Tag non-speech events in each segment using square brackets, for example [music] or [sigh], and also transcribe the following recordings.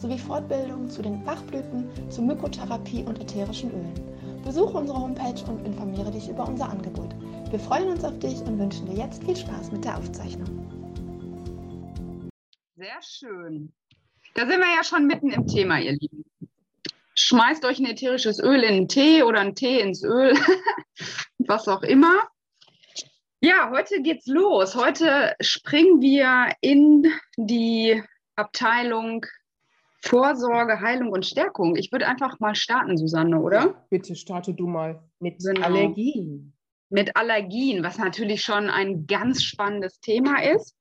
sowie Fortbildungen zu den Bachblüten, zur Mykotherapie und ätherischen Ölen. Besuche unsere Homepage und informiere dich über unser Angebot. Wir freuen uns auf dich und wünschen dir jetzt viel Spaß mit der Aufzeichnung. Sehr schön. Da sind wir ja schon mitten im Thema, ihr Lieben. Schmeißt euch ein ätherisches Öl in den Tee oder einen Tee ins Öl, [laughs] was auch immer. Ja, heute geht's los. Heute springen wir in die Abteilung Vorsorge, Heilung und Stärkung. Ich würde einfach mal starten, Susanne, oder? Ja, bitte starte du mal mit genau. Allergien. Mit Allergien, was natürlich schon ein ganz spannendes Thema ist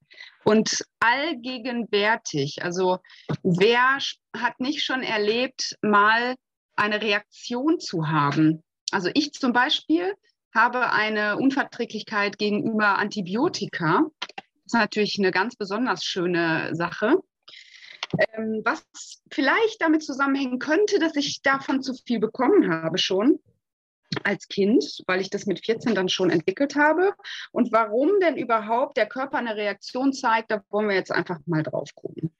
und allgegenwärtig. Also wer hat nicht schon erlebt, mal eine Reaktion zu haben? Also ich zum Beispiel habe eine Unverträglichkeit gegenüber Antibiotika. Das ist natürlich eine ganz besonders schöne Sache. Ähm, was vielleicht damit zusammenhängen könnte, dass ich davon zu viel bekommen habe schon als Kind, weil ich das mit 14 dann schon entwickelt habe. Und warum denn überhaupt der Körper eine Reaktion zeigt, da wollen wir jetzt einfach mal drauf gucken.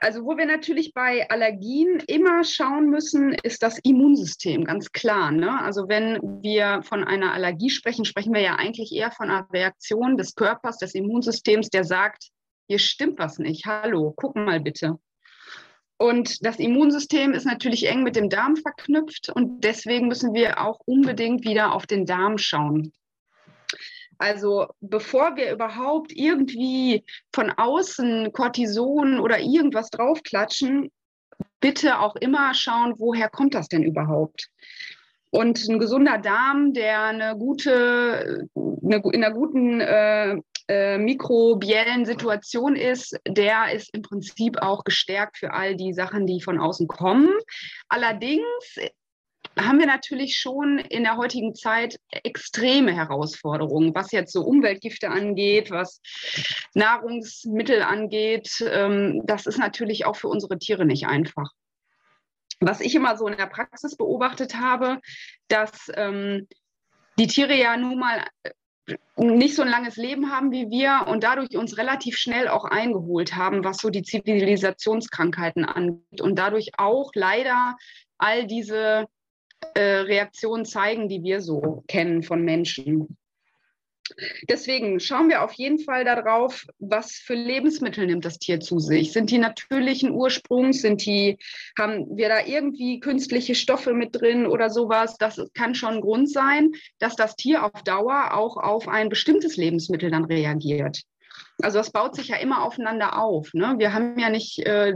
Also wo wir natürlich bei Allergien immer schauen müssen, ist das Immunsystem, ganz klar. Ne? Also wenn wir von einer Allergie sprechen, sprechen wir ja eigentlich eher von einer Reaktion des Körpers, des Immunsystems, der sagt, hier stimmt was nicht. Hallo, guck mal bitte. Und das Immunsystem ist natürlich eng mit dem Darm verknüpft und deswegen müssen wir auch unbedingt wieder auf den Darm schauen. Also bevor wir überhaupt irgendwie von außen Cortison oder irgendwas draufklatschen, bitte auch immer schauen, woher kommt das denn überhaupt? Und ein gesunder Darm, der eine gute, eine, in einer guten äh, äh, mikrobiellen Situation ist, der ist im Prinzip auch gestärkt für all die Sachen, die von außen kommen. Allerdings haben wir natürlich schon in der heutigen Zeit extreme Herausforderungen, was jetzt so Umweltgifte angeht, was Nahrungsmittel angeht. Ähm, das ist natürlich auch für unsere Tiere nicht einfach. Was ich immer so in der Praxis beobachtet habe, dass ähm, die Tiere ja nun mal nicht so ein langes Leben haben wie wir und dadurch uns relativ schnell auch eingeholt haben, was so die Zivilisationskrankheiten angeht und dadurch auch leider all diese äh, Reaktionen zeigen, die wir so kennen von Menschen. Deswegen schauen wir auf jeden Fall darauf, was für Lebensmittel nimmt das Tier zu sich. Sind die natürlichen Ursprungs? Sind die, haben wir da irgendwie künstliche Stoffe mit drin oder sowas? Das kann schon ein Grund sein, dass das Tier auf Dauer auch auf ein bestimmtes Lebensmittel dann reagiert. Also das baut sich ja immer aufeinander auf. Ne? Wir haben ja nicht äh,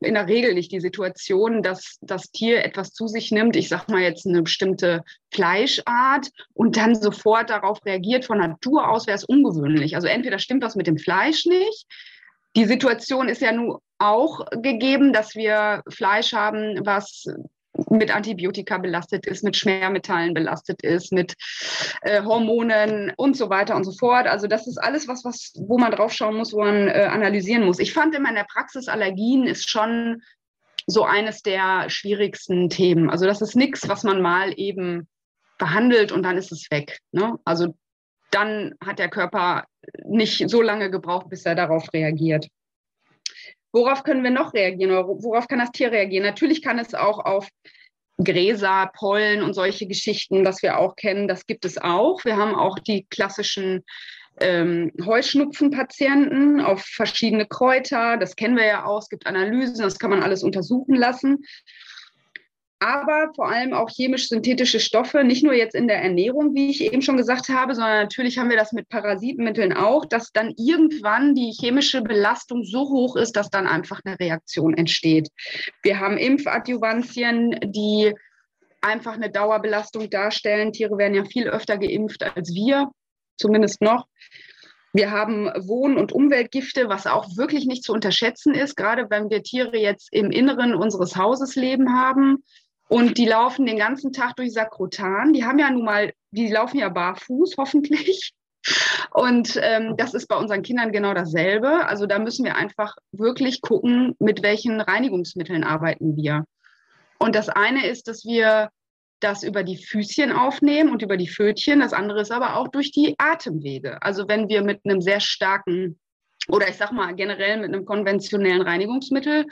in der Regel nicht die Situation, dass das Tier etwas zu sich nimmt, ich sage mal jetzt eine bestimmte Fleischart und dann sofort darauf reagiert. Von Natur aus wäre es ungewöhnlich. Also entweder stimmt was mit dem Fleisch nicht. Die Situation ist ja nun auch gegeben, dass wir Fleisch haben, was mit Antibiotika belastet ist, mit Schwermetallen belastet ist, mit äh, Hormonen und so weiter und so fort. Also das ist alles was, was wo man drauf schauen muss, wo man äh, analysieren muss. Ich fand immer in der Praxis Allergien ist schon so eines der schwierigsten Themen. Also das ist nichts, was man mal eben behandelt und dann ist es weg. Ne? Also dann hat der Körper nicht so lange gebraucht, bis er darauf reagiert. Worauf können wir noch reagieren oder worauf kann das Tier reagieren? Natürlich kann es auch auf Gräser, Pollen und solche Geschichten, was wir auch kennen, das gibt es auch. Wir haben auch die klassischen ähm, Heuschnupfenpatienten auf verschiedene Kräuter. Das kennen wir ja auch. Es gibt Analysen, das kann man alles untersuchen lassen aber vor allem auch chemisch-synthetische Stoffe, nicht nur jetzt in der Ernährung, wie ich eben schon gesagt habe, sondern natürlich haben wir das mit Parasitenmitteln auch, dass dann irgendwann die chemische Belastung so hoch ist, dass dann einfach eine Reaktion entsteht. Wir haben Impfadjuvantien, die einfach eine Dauerbelastung darstellen. Tiere werden ja viel öfter geimpft als wir, zumindest noch. Wir haben Wohn- und Umweltgifte, was auch wirklich nicht zu unterschätzen ist, gerade wenn wir Tiere jetzt im Inneren unseres Hauses leben haben. Und die laufen den ganzen Tag durch Sakrotan. Die haben ja nun mal, die laufen ja barfuß, hoffentlich. Und ähm, das ist bei unseren Kindern genau dasselbe. Also da müssen wir einfach wirklich gucken, mit welchen Reinigungsmitteln arbeiten wir. Und das eine ist, dass wir das über die Füßchen aufnehmen und über die Fötchen. Das andere ist aber auch durch die Atemwege. Also wenn wir mit einem sehr starken oder ich sag mal generell mit einem konventionellen Reinigungsmittel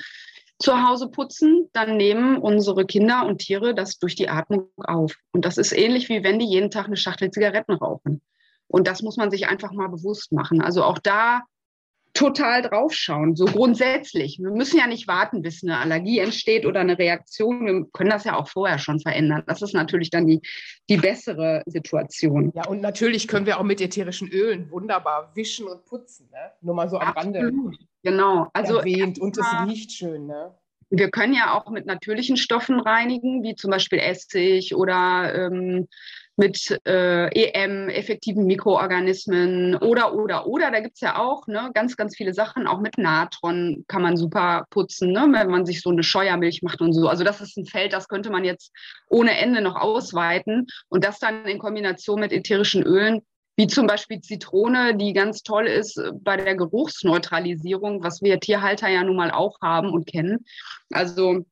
zu Hause putzen, dann nehmen unsere Kinder und Tiere das durch die Atmung auf. Und das ist ähnlich wie wenn die jeden Tag eine Schachtel Zigaretten rauchen. Und das muss man sich einfach mal bewusst machen. Also auch da total draufschauen, so grundsätzlich. Wir müssen ja nicht warten, bis eine Allergie entsteht oder eine Reaktion. Wir können das ja auch vorher schon verändern. Das ist natürlich dann die, die bessere Situation. Ja, und natürlich können wir auch mit ätherischen Ölen wunderbar wischen und putzen. Ne? Nur mal so am Absolut. Rande. Genau. Also erwähnt. Und es riecht schön. Ne? Wir können ja auch mit natürlichen Stoffen reinigen, wie zum Beispiel Essig oder ähm, mit äh, EM, effektiven Mikroorganismen oder, oder, oder. Da gibt es ja auch ne, ganz, ganz viele Sachen. Auch mit Natron kann man super putzen, ne, wenn man sich so eine Scheuermilch macht und so. Also das ist ein Feld, das könnte man jetzt ohne Ende noch ausweiten. Und das dann in Kombination mit ätherischen Ölen, wie zum Beispiel Zitrone, die ganz toll ist bei der Geruchsneutralisierung, was wir Tierhalter ja nun mal auch haben und kennen. Also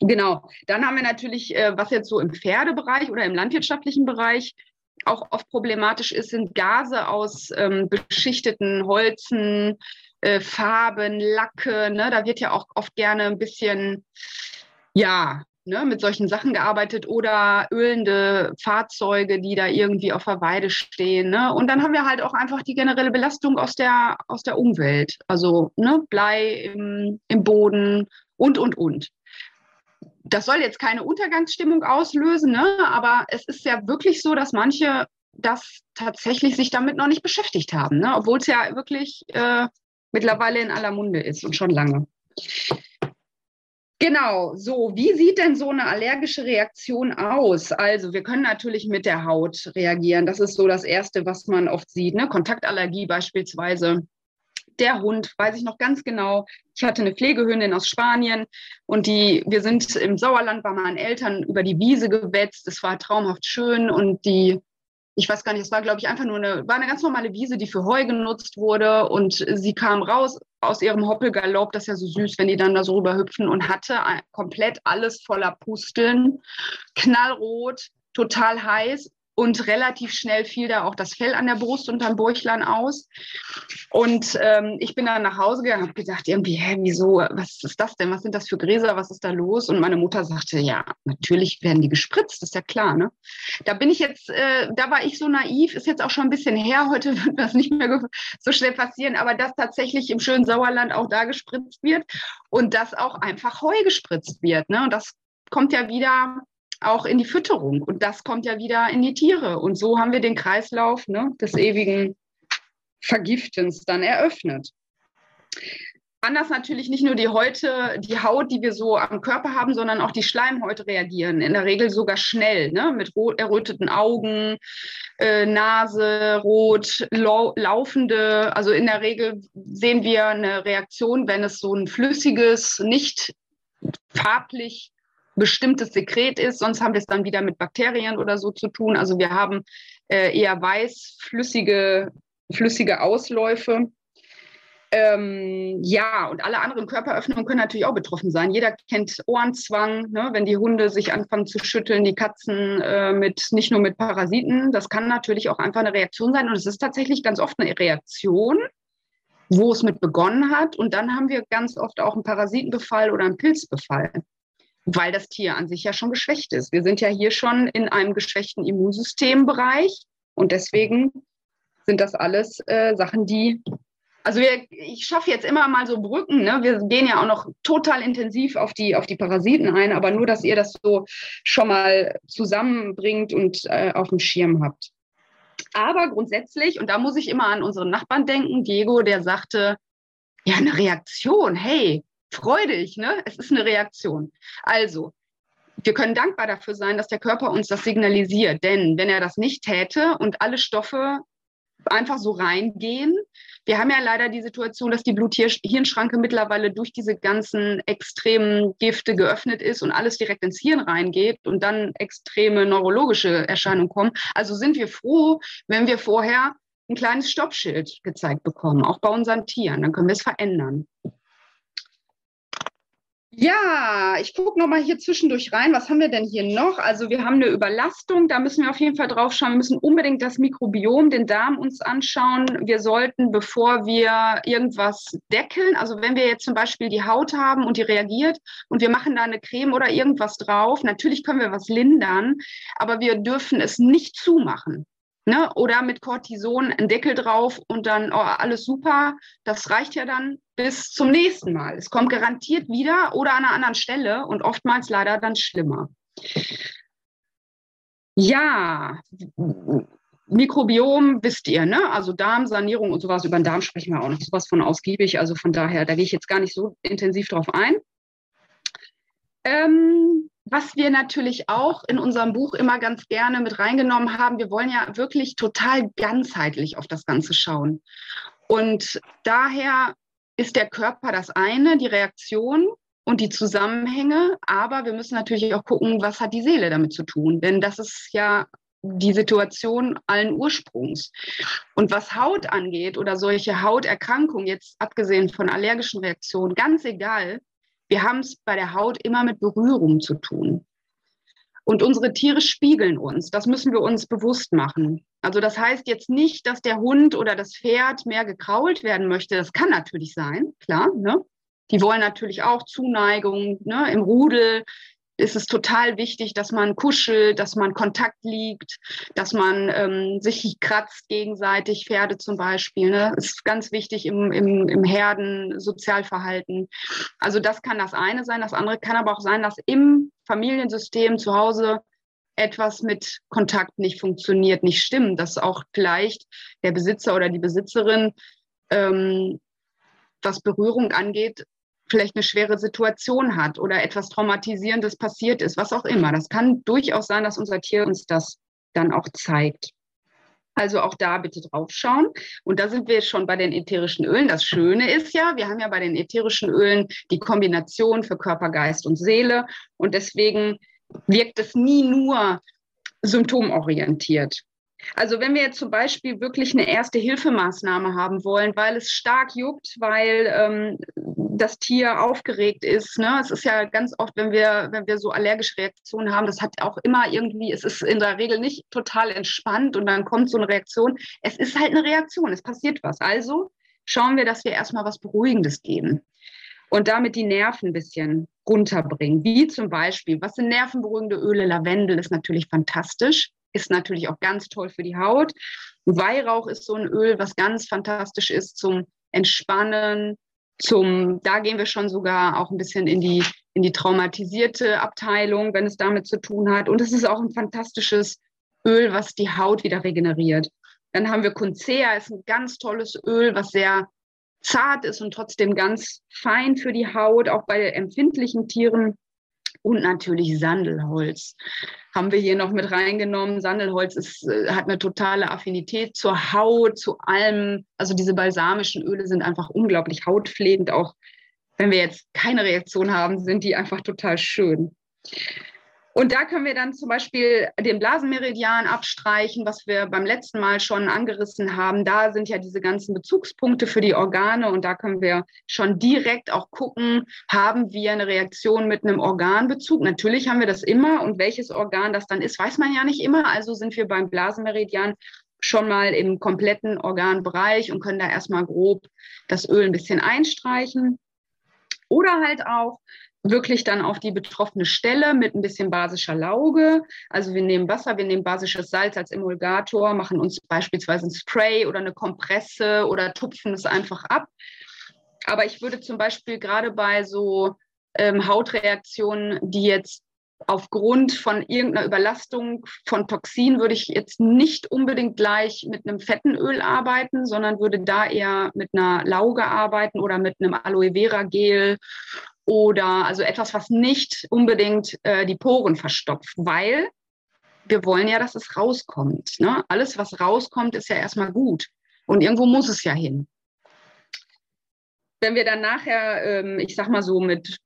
Genau. Dann haben wir natürlich, äh, was jetzt so im Pferdebereich oder im landwirtschaftlichen Bereich auch oft problematisch ist, sind Gase aus ähm, beschichteten Holzen, äh, Farben, Lacke. Ne? Da wird ja auch oft gerne ein bisschen, ja, ne, mit solchen Sachen gearbeitet oder ölende Fahrzeuge, die da irgendwie auf der Weide stehen. Ne? Und dann haben wir halt auch einfach die generelle Belastung aus der, aus der Umwelt. Also ne, Blei im, im Boden und, und, und das soll jetzt keine Untergangsstimmung auslösen, ne? aber es ist ja wirklich so, dass manche das tatsächlich sich damit noch nicht beschäftigt haben, ne? obwohl es ja wirklich äh, mittlerweile in aller Munde ist und schon lange. Genau, so, wie sieht denn so eine allergische Reaktion aus? Also, wir können natürlich mit der Haut reagieren. Das ist so das Erste, was man oft sieht. Ne? Kontaktallergie beispielsweise der Hund, weiß ich noch ganz genau. Ich hatte eine Pflegehündin aus Spanien und die, wir sind im Sauerland bei meinen Eltern über die Wiese gewetzt. Es war traumhaft schön und die, ich weiß gar nicht, es war, glaube ich, einfach nur eine, war eine ganz normale Wiese, die für Heu genutzt wurde und sie kam raus aus ihrem Hoppelgalopp, das ist ja so süß, wenn die dann da so rüberhüpfen und hatte komplett alles voller Pusteln, knallrot, total heiß und relativ schnell fiel da auch das Fell an der Brust und am Bäuchlein aus. Und ähm, ich bin dann nach Hause gegangen, habe gedacht, irgendwie, hä, wieso, was ist das denn? Was sind das für Gräser? Was ist da los? Und meine Mutter sagte, ja, natürlich werden die gespritzt, ist ja klar. Ne? Da bin ich jetzt, äh, da war ich so naiv, ist jetzt auch schon ein bisschen her, heute wird das nicht mehr so schnell passieren, aber dass tatsächlich im schönen Sauerland auch da gespritzt wird und dass auch einfach Heu gespritzt wird. Ne? Und das kommt ja wieder auch in die Fütterung. Und das kommt ja wieder in die Tiere. Und so haben wir den Kreislauf ne, des ewigen Vergiftens dann eröffnet. Anders natürlich nicht nur die Häute, die Haut, die wir so am Körper haben, sondern auch die Schleimhäute reagieren. In der Regel sogar schnell, ne? mit erröteten Augen, äh, Nase rot, lau laufende. Also in der Regel sehen wir eine Reaktion, wenn es so ein flüssiges, nicht farblich bestimmtes Sekret ist. Sonst haben wir es dann wieder mit Bakterien oder so zu tun. Also wir haben äh, eher weiß, flüssige, flüssige Ausläufe. Ähm, ja, und alle anderen Körperöffnungen können natürlich auch betroffen sein. Jeder kennt Ohrenzwang, ne, wenn die Hunde sich anfangen zu schütteln, die Katzen äh, mit nicht nur mit Parasiten. Das kann natürlich auch einfach eine Reaktion sein. Und es ist tatsächlich ganz oft eine Reaktion, wo es mit begonnen hat. Und dann haben wir ganz oft auch einen Parasitenbefall oder einen Pilzbefall weil das Tier an sich ja schon geschwächt ist. Wir sind ja hier schon in einem geschwächten Immunsystembereich und deswegen sind das alles äh, Sachen, die, also wir, ich schaffe jetzt immer mal so Brücken, ne? wir gehen ja auch noch total intensiv auf die, auf die Parasiten ein, aber nur, dass ihr das so schon mal zusammenbringt und äh, auf dem Schirm habt. Aber grundsätzlich, und da muss ich immer an unseren Nachbarn denken, Diego, der sagte, ja, eine Reaktion, hey, freudig, ne? Es ist eine Reaktion. Also, wir können dankbar dafür sein, dass der Körper uns das signalisiert. Denn wenn er das nicht täte und alle Stoffe einfach so reingehen. Wir haben ja leider die Situation, dass die Blut-Hirnschranke mittlerweile durch diese ganzen extremen Gifte geöffnet ist und alles direkt ins Hirn reingeht und dann extreme neurologische Erscheinungen kommen. Also sind wir froh, wenn wir vorher ein kleines Stoppschild gezeigt bekommen, auch bei unseren Tieren. Dann können wir es verändern. Ja, ich gucke noch mal hier zwischendurch rein. Was haben wir denn hier noch? Also wir haben eine Überlastung, da müssen wir auf jeden Fall drauf schauen. Wir müssen unbedingt das Mikrobiom, den Darm uns anschauen. Wir sollten, bevor wir irgendwas deckeln, also wenn wir jetzt zum Beispiel die Haut haben und die reagiert und wir machen da eine Creme oder irgendwas drauf, natürlich können wir was lindern, aber wir dürfen es nicht zumachen. Ne? Oder mit Cortison einen Deckel drauf und dann oh, alles super. Das reicht ja dann bis zum nächsten Mal. Es kommt garantiert wieder oder an einer anderen Stelle und oftmals leider dann schlimmer. Ja, Mikrobiom wisst ihr, ne? Also Darmsanierung und sowas. Über den Darm sprechen wir auch noch sowas von ausgiebig. Also von daher, da gehe ich jetzt gar nicht so intensiv drauf ein. Ähm, was wir natürlich auch in unserem Buch immer ganz gerne mit reingenommen haben, wir wollen ja wirklich total ganzheitlich auf das Ganze schauen. Und daher ist der Körper das eine, die Reaktion und die Zusammenhänge, aber wir müssen natürlich auch gucken, was hat die Seele damit zu tun, denn das ist ja die Situation allen Ursprungs. Und was Haut angeht oder solche Hauterkrankungen, jetzt abgesehen von allergischen Reaktionen, ganz egal, wir haben es bei der Haut immer mit Berührung zu tun. Und unsere Tiere spiegeln uns. Das müssen wir uns bewusst machen. Also das heißt jetzt nicht, dass der Hund oder das Pferd mehr gekrault werden möchte. Das kann natürlich sein, klar. Ne? Die wollen natürlich auch Zuneigung ne? im Rudel ist es total wichtig, dass man kuschelt, dass man Kontakt liegt, dass man ähm, sich kratzt gegenseitig, Pferde zum Beispiel. Ne? Ist ganz wichtig im, im, im Herden-Sozialverhalten. Also das kann das eine sein. Das andere kann aber auch sein, dass im Familiensystem zu Hause etwas mit Kontakt nicht funktioniert, nicht stimmt, dass auch vielleicht der Besitzer oder die Besitzerin, ähm, was Berührung angeht, vielleicht eine schwere Situation hat oder etwas Traumatisierendes passiert ist, was auch immer. Das kann durchaus sein, dass unser Tier uns das dann auch zeigt. Also auch da bitte drauf schauen. Und da sind wir schon bei den ätherischen Ölen. Das Schöne ist ja, wir haben ja bei den ätherischen Ölen die Kombination für Körper, Geist und Seele. Und deswegen wirkt es nie nur symptomorientiert. Also wenn wir jetzt zum Beispiel wirklich eine erste Hilfemaßnahme haben wollen, weil es stark juckt, weil ähm, das Tier aufgeregt ist. Ne? Es ist ja ganz oft, wenn wir, wenn wir so allergische Reaktionen haben, das hat auch immer irgendwie, es ist in der Regel nicht total entspannt und dann kommt so eine Reaktion. Es ist halt eine Reaktion, es passiert was. Also schauen wir, dass wir erstmal was Beruhigendes geben und damit die Nerven ein bisschen runterbringen. Wie zum Beispiel, was sind nervenberuhigende Öle? Lavendel ist natürlich fantastisch, ist natürlich auch ganz toll für die Haut. Weihrauch ist so ein Öl, was ganz fantastisch ist zum Entspannen, zum, da gehen wir schon sogar auch ein bisschen in die, in die traumatisierte Abteilung, wenn es damit zu tun hat. Und es ist auch ein fantastisches Öl, was die Haut wieder regeneriert. Dann haben wir Kuncea, ist ein ganz tolles Öl, was sehr zart ist und trotzdem ganz fein für die Haut, auch bei empfindlichen Tieren. Und natürlich Sandelholz haben wir hier noch mit reingenommen. Sandelholz ist, äh, hat eine totale Affinität zur Haut, zu allem. Also diese balsamischen Öle sind einfach unglaublich hautpflegend. Auch wenn wir jetzt keine Reaktion haben, sind die einfach total schön. Und da können wir dann zum Beispiel den Blasenmeridian abstreichen, was wir beim letzten Mal schon angerissen haben. Da sind ja diese ganzen Bezugspunkte für die Organe und da können wir schon direkt auch gucken, haben wir eine Reaktion mit einem Organbezug? Natürlich haben wir das immer und welches Organ das dann ist, weiß man ja nicht immer. Also sind wir beim Blasenmeridian schon mal im kompletten Organbereich und können da erstmal grob das Öl ein bisschen einstreichen. Oder halt auch wirklich dann auf die betroffene Stelle mit ein bisschen basischer Lauge. Also wir nehmen Wasser, wir nehmen basisches Salz als Emulgator, machen uns beispielsweise ein Spray oder eine Kompresse oder tupfen es einfach ab. Aber ich würde zum Beispiel gerade bei so ähm, Hautreaktionen, die jetzt aufgrund von irgendeiner Überlastung von Toxin würde ich jetzt nicht unbedingt gleich mit einem fetten Öl arbeiten, sondern würde da eher mit einer Lauge arbeiten oder mit einem Aloe Vera Gel oder also etwas, was nicht unbedingt äh, die Poren verstopft, weil wir wollen ja, dass es rauskommt. Ne? Alles, was rauskommt, ist ja erstmal gut. Und irgendwo muss es ja hin. Wenn wir dann nachher, ähm, ich sag mal so, mit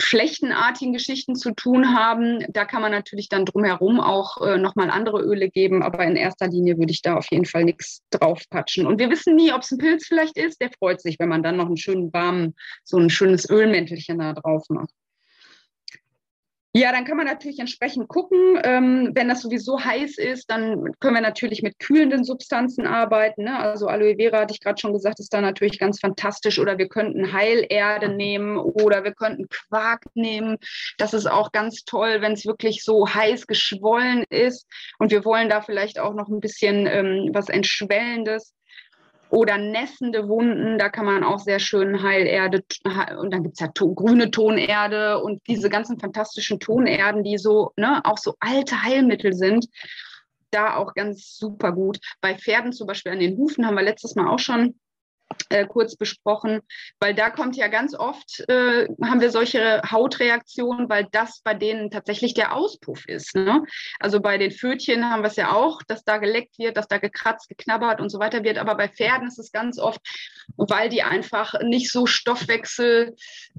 schlechtenartigen Geschichten zu tun haben, da kann man natürlich dann drumherum auch äh, nochmal andere Öle geben, aber in erster Linie würde ich da auf jeden Fall nichts draufpatschen. Und wir wissen nie, ob es ein Pilz vielleicht ist, der freut sich, wenn man dann noch einen schönen warmen, so ein schönes Ölmäntelchen da drauf macht. Ja, dann kann man natürlich entsprechend gucken. Ähm, wenn das sowieso heiß ist, dann können wir natürlich mit kühlenden Substanzen arbeiten. Ne? Also Aloe Vera, hatte ich gerade schon gesagt, ist da natürlich ganz fantastisch. Oder wir könnten Heilerde nehmen oder wir könnten Quark nehmen. Das ist auch ganz toll, wenn es wirklich so heiß geschwollen ist. Und wir wollen da vielleicht auch noch ein bisschen ähm, was Entschwellendes oder nässende Wunden, da kann man auch sehr schön Heilerde, und dann gibt es ja to grüne Tonerde und diese ganzen fantastischen Tonerden, die so, ne, auch so alte Heilmittel sind, da auch ganz super gut. Bei Pferden zum Beispiel an den Hufen haben wir letztes Mal auch schon äh, kurz besprochen, weil da kommt ja ganz oft, äh, haben wir solche Hautreaktionen, weil das bei denen tatsächlich der Auspuff ist. Ne? Also bei den Fötchen haben wir es ja auch, dass da geleckt wird, dass da gekratzt, geknabbert und so weiter wird, aber bei Pferden ist es ganz oft, weil die einfach nicht so Stoffwechsel,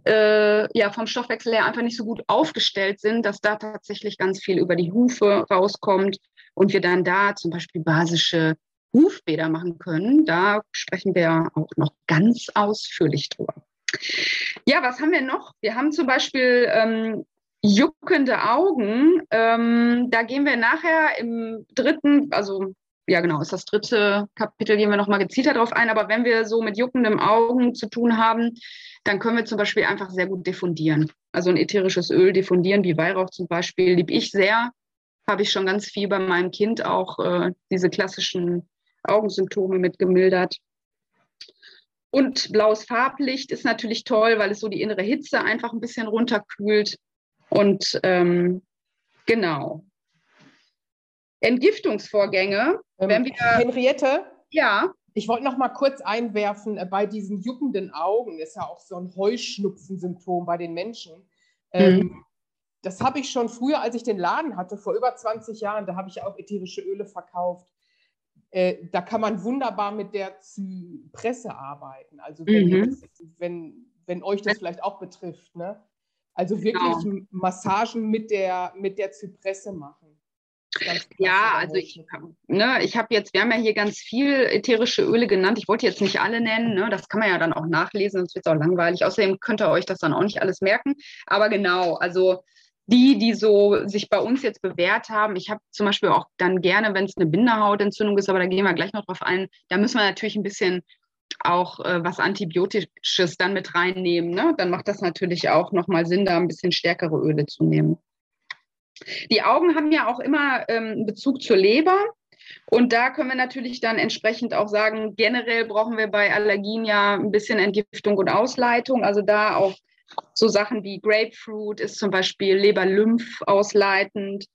äh, ja vom Stoffwechsel her einfach nicht so gut aufgestellt sind, dass da tatsächlich ganz viel über die Hufe rauskommt und wir dann da zum Beispiel basische Hufbäder machen können. Da sprechen wir auch noch ganz ausführlich drüber. Ja, was haben wir noch? Wir haben zum Beispiel ähm, juckende Augen. Ähm, da gehen wir nachher im dritten, also ja genau, ist das dritte Kapitel, gehen wir nochmal gezielter drauf ein. Aber wenn wir so mit juckenden Augen zu tun haben, dann können wir zum Beispiel einfach sehr gut diffundieren. Also ein ätherisches Öl diffundieren, wie Weihrauch zum Beispiel, liebe ich sehr. Habe ich schon ganz viel bei meinem Kind auch äh, diese klassischen Augensymptome mit gemildert. Und blaues Farblicht ist natürlich toll, weil es so die innere Hitze einfach ein bisschen runterkühlt. Und ähm, genau. Entgiftungsvorgänge. Ähm, wenn wir, Henriette? Ja. Ich wollte noch mal kurz einwerfen, äh, bei diesen juckenden Augen ist ja auch so ein Heuschnupfensymptom bei den Menschen. Ähm, mhm. das habe ich schon früher, als ich den Laden hatte, vor über 20 Jahren, da habe ich auch ätherische Öle verkauft. Äh, da kann man wunderbar mit der Zypresse arbeiten. Also wenn, mhm. wenn, wenn euch das vielleicht auch betrifft. Ne? Also wirklich genau. Massagen mit der, mit der Zypresse machen. Ja, also ich, ne, ich habe jetzt, wir haben ja hier ganz viel ätherische Öle genannt. Ich wollte jetzt nicht alle nennen, ne, das kann man ja dann auch nachlesen, sonst wird es auch langweilig. Außerdem könnt ihr euch das dann auch nicht alles merken. Aber genau, also die, die so sich bei uns jetzt bewährt haben, ich habe zum Beispiel auch dann gerne, wenn es eine Binderhautentzündung ist, aber da gehen wir gleich noch drauf ein, da müssen wir natürlich ein bisschen auch äh, was Antibiotisches dann mit reinnehmen. Ne? Dann macht das natürlich auch nochmal Sinn, da ein bisschen stärkere Öle zu nehmen. Die Augen haben ja auch immer ähm, Bezug zur Leber. Und da können wir natürlich dann entsprechend auch sagen, generell brauchen wir bei Allergien ja ein bisschen Entgiftung und Ausleitung. Also da auch so Sachen wie Grapefruit ist zum Beispiel Leber-Lymph ausleitend.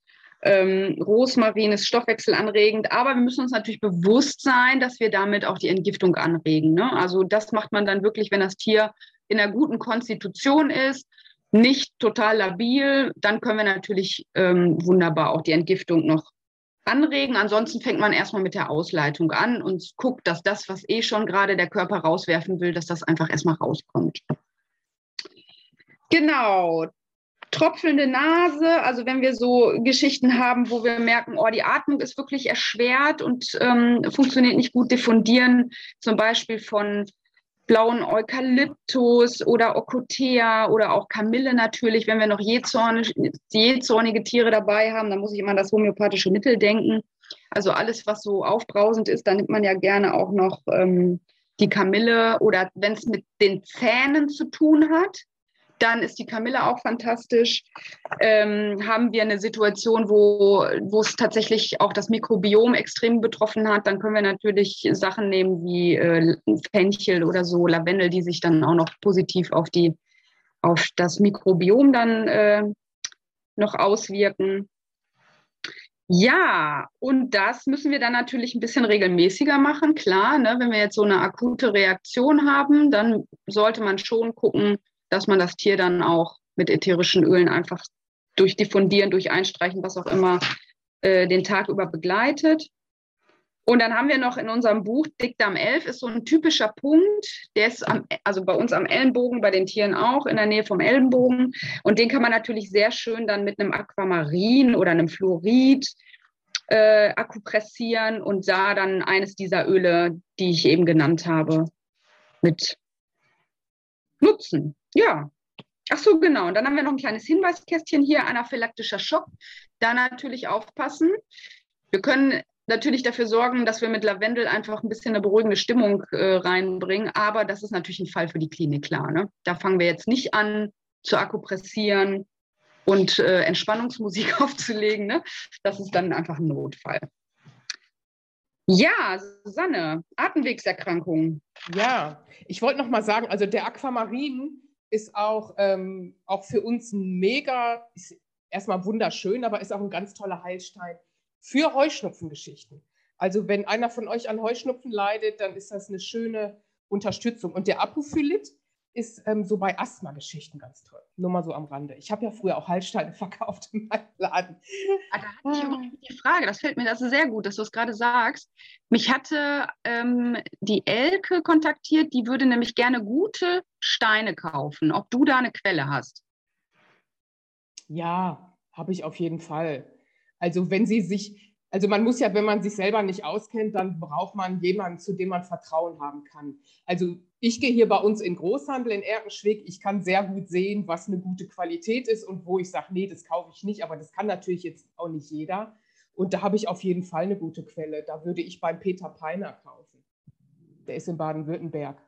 Ähm, Rosmarin ist stoffwechselanregend, aber wir müssen uns natürlich bewusst sein, dass wir damit auch die Entgiftung anregen. Ne? Also das macht man dann wirklich, wenn das Tier in einer guten Konstitution ist, nicht total labil, dann können wir natürlich ähm, wunderbar auch die Entgiftung noch anregen. Ansonsten fängt man erstmal mit der Ausleitung an und guckt, dass das, was eh schon gerade der Körper rauswerfen will, dass das einfach erstmal rauskommt. Genau. Tropfelnde Nase, also wenn wir so Geschichten haben, wo wir merken, oh, die Atmung ist wirklich erschwert und ähm, funktioniert nicht gut, diffundieren zum Beispiel von blauen Eukalyptus oder Okotea oder auch Kamille natürlich. Wenn wir noch jähzornige Tiere dabei haben, dann muss ich immer an das homöopathische Mittel denken. Also alles, was so aufbrausend ist, da nimmt man ja gerne auch noch ähm, die Kamille oder wenn es mit den Zähnen zu tun hat, dann ist die Kamille auch fantastisch. Ähm, haben wir eine Situation, wo, wo es tatsächlich auch das Mikrobiom extrem betroffen hat, dann können wir natürlich Sachen nehmen wie äh, Fenchel oder so, Lavendel, die sich dann auch noch positiv auf, die, auf das Mikrobiom dann äh, noch auswirken. Ja, und das müssen wir dann natürlich ein bisschen regelmäßiger machen. Klar, ne, wenn wir jetzt so eine akute Reaktion haben, dann sollte man schon gucken, dass man das Tier dann auch mit ätherischen Ölen einfach durch Diffundieren, durch Einstreichen, was auch immer, äh, den Tag über begleitet. Und dann haben wir noch in unserem Buch Dickdarm 11 ist so ein typischer Punkt, der ist am, also bei uns am Ellenbogen, bei den Tieren auch, in der Nähe vom Ellenbogen. Und den kann man natürlich sehr schön dann mit einem Aquamarin oder einem Fluorid äh, akupressieren und da dann eines dieser Öle, die ich eben genannt habe, mit nutzen. Ja. Ach so, genau. Und dann haben wir noch ein kleines Hinweiskästchen hier, anaphylaktischer Schock. Da natürlich aufpassen. Wir können natürlich dafür sorgen, dass wir mit Lavendel einfach ein bisschen eine beruhigende Stimmung äh, reinbringen. Aber das ist natürlich ein Fall für die Klinik, klar. Ne? Da fangen wir jetzt nicht an zu akupressieren und äh, Entspannungsmusik [laughs] aufzulegen. Ne? Das ist dann einfach ein Notfall. Ja, Susanne, Atemwegserkrankungen. Ja, ich wollte noch mal sagen, also der Aquamarin ist auch, ähm, auch für uns ein mega, ist erstmal wunderschön, aber ist auch ein ganz toller Heilstein für Heuschnupfengeschichten. Also wenn einer von euch an Heuschnupfen leidet, dann ist das eine schöne Unterstützung. Und der Apophylit ist ähm, so bei Asthma-Geschichten ganz toll. Nur mal so am Rande. Ich habe ja früher auch Heilsteine [laughs] verkauft in meinem Laden. Ah, da hatte ich übrigens die Frage, das fällt mir das ist sehr gut, dass du es gerade sagst. Mich hatte ähm, die Elke kontaktiert, die würde nämlich gerne gute Steine kaufen. Ob du da eine Quelle hast? Ja, habe ich auf jeden Fall. Also wenn sie sich, also man muss ja, wenn man sich selber nicht auskennt, dann braucht man jemanden, zu dem man Vertrauen haben kann. Also ich gehe hier bei uns in Großhandel in Erkenschwick. Ich kann sehr gut sehen, was eine gute Qualität ist und wo ich sage, nee, das kaufe ich nicht. Aber das kann natürlich jetzt auch nicht jeder. Und da habe ich auf jeden Fall eine gute Quelle. Da würde ich beim Peter Peiner kaufen. Der ist in Baden-Württemberg.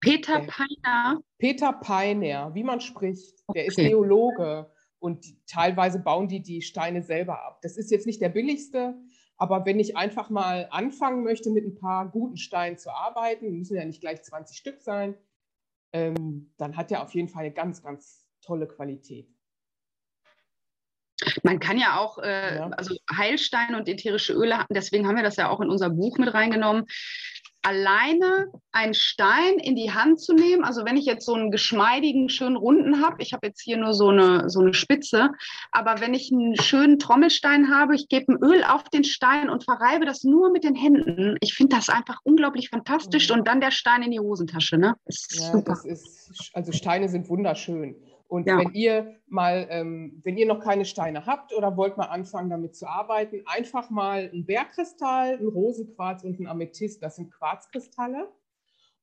Peter Peiner? Peter Peiner, wie man spricht. Der ist okay. Und die, teilweise bauen die die Steine selber ab. Das ist jetzt nicht der billigste, aber wenn ich einfach mal anfangen möchte, mit ein paar guten Steinen zu arbeiten, müssen ja nicht gleich 20 Stück sein, ähm, dann hat er auf jeden Fall eine ganz, ganz tolle Qualität. Man kann ja auch, äh, ja. also Heilsteine und ätherische Öle, deswegen haben wir das ja auch in unser Buch mit reingenommen, alleine einen Stein in die Hand zu nehmen. Also wenn ich jetzt so einen geschmeidigen, schönen runden habe, ich habe jetzt hier nur so eine, so eine Spitze, aber wenn ich einen schönen Trommelstein habe, ich gebe ein Öl auf den Stein und verreibe das nur mit den Händen. Ich finde das einfach unglaublich fantastisch mhm. und dann der Stein in die Hosentasche. Ne? Das ist ja, super. Das ist, also Steine sind wunderschön. Und ja. wenn ihr mal, ähm, wenn ihr noch keine Steine habt oder wollt mal anfangen, damit zu arbeiten, einfach mal ein Bergkristall, ein Rosenquarz und ein Amethyst, das sind Quarzkristalle.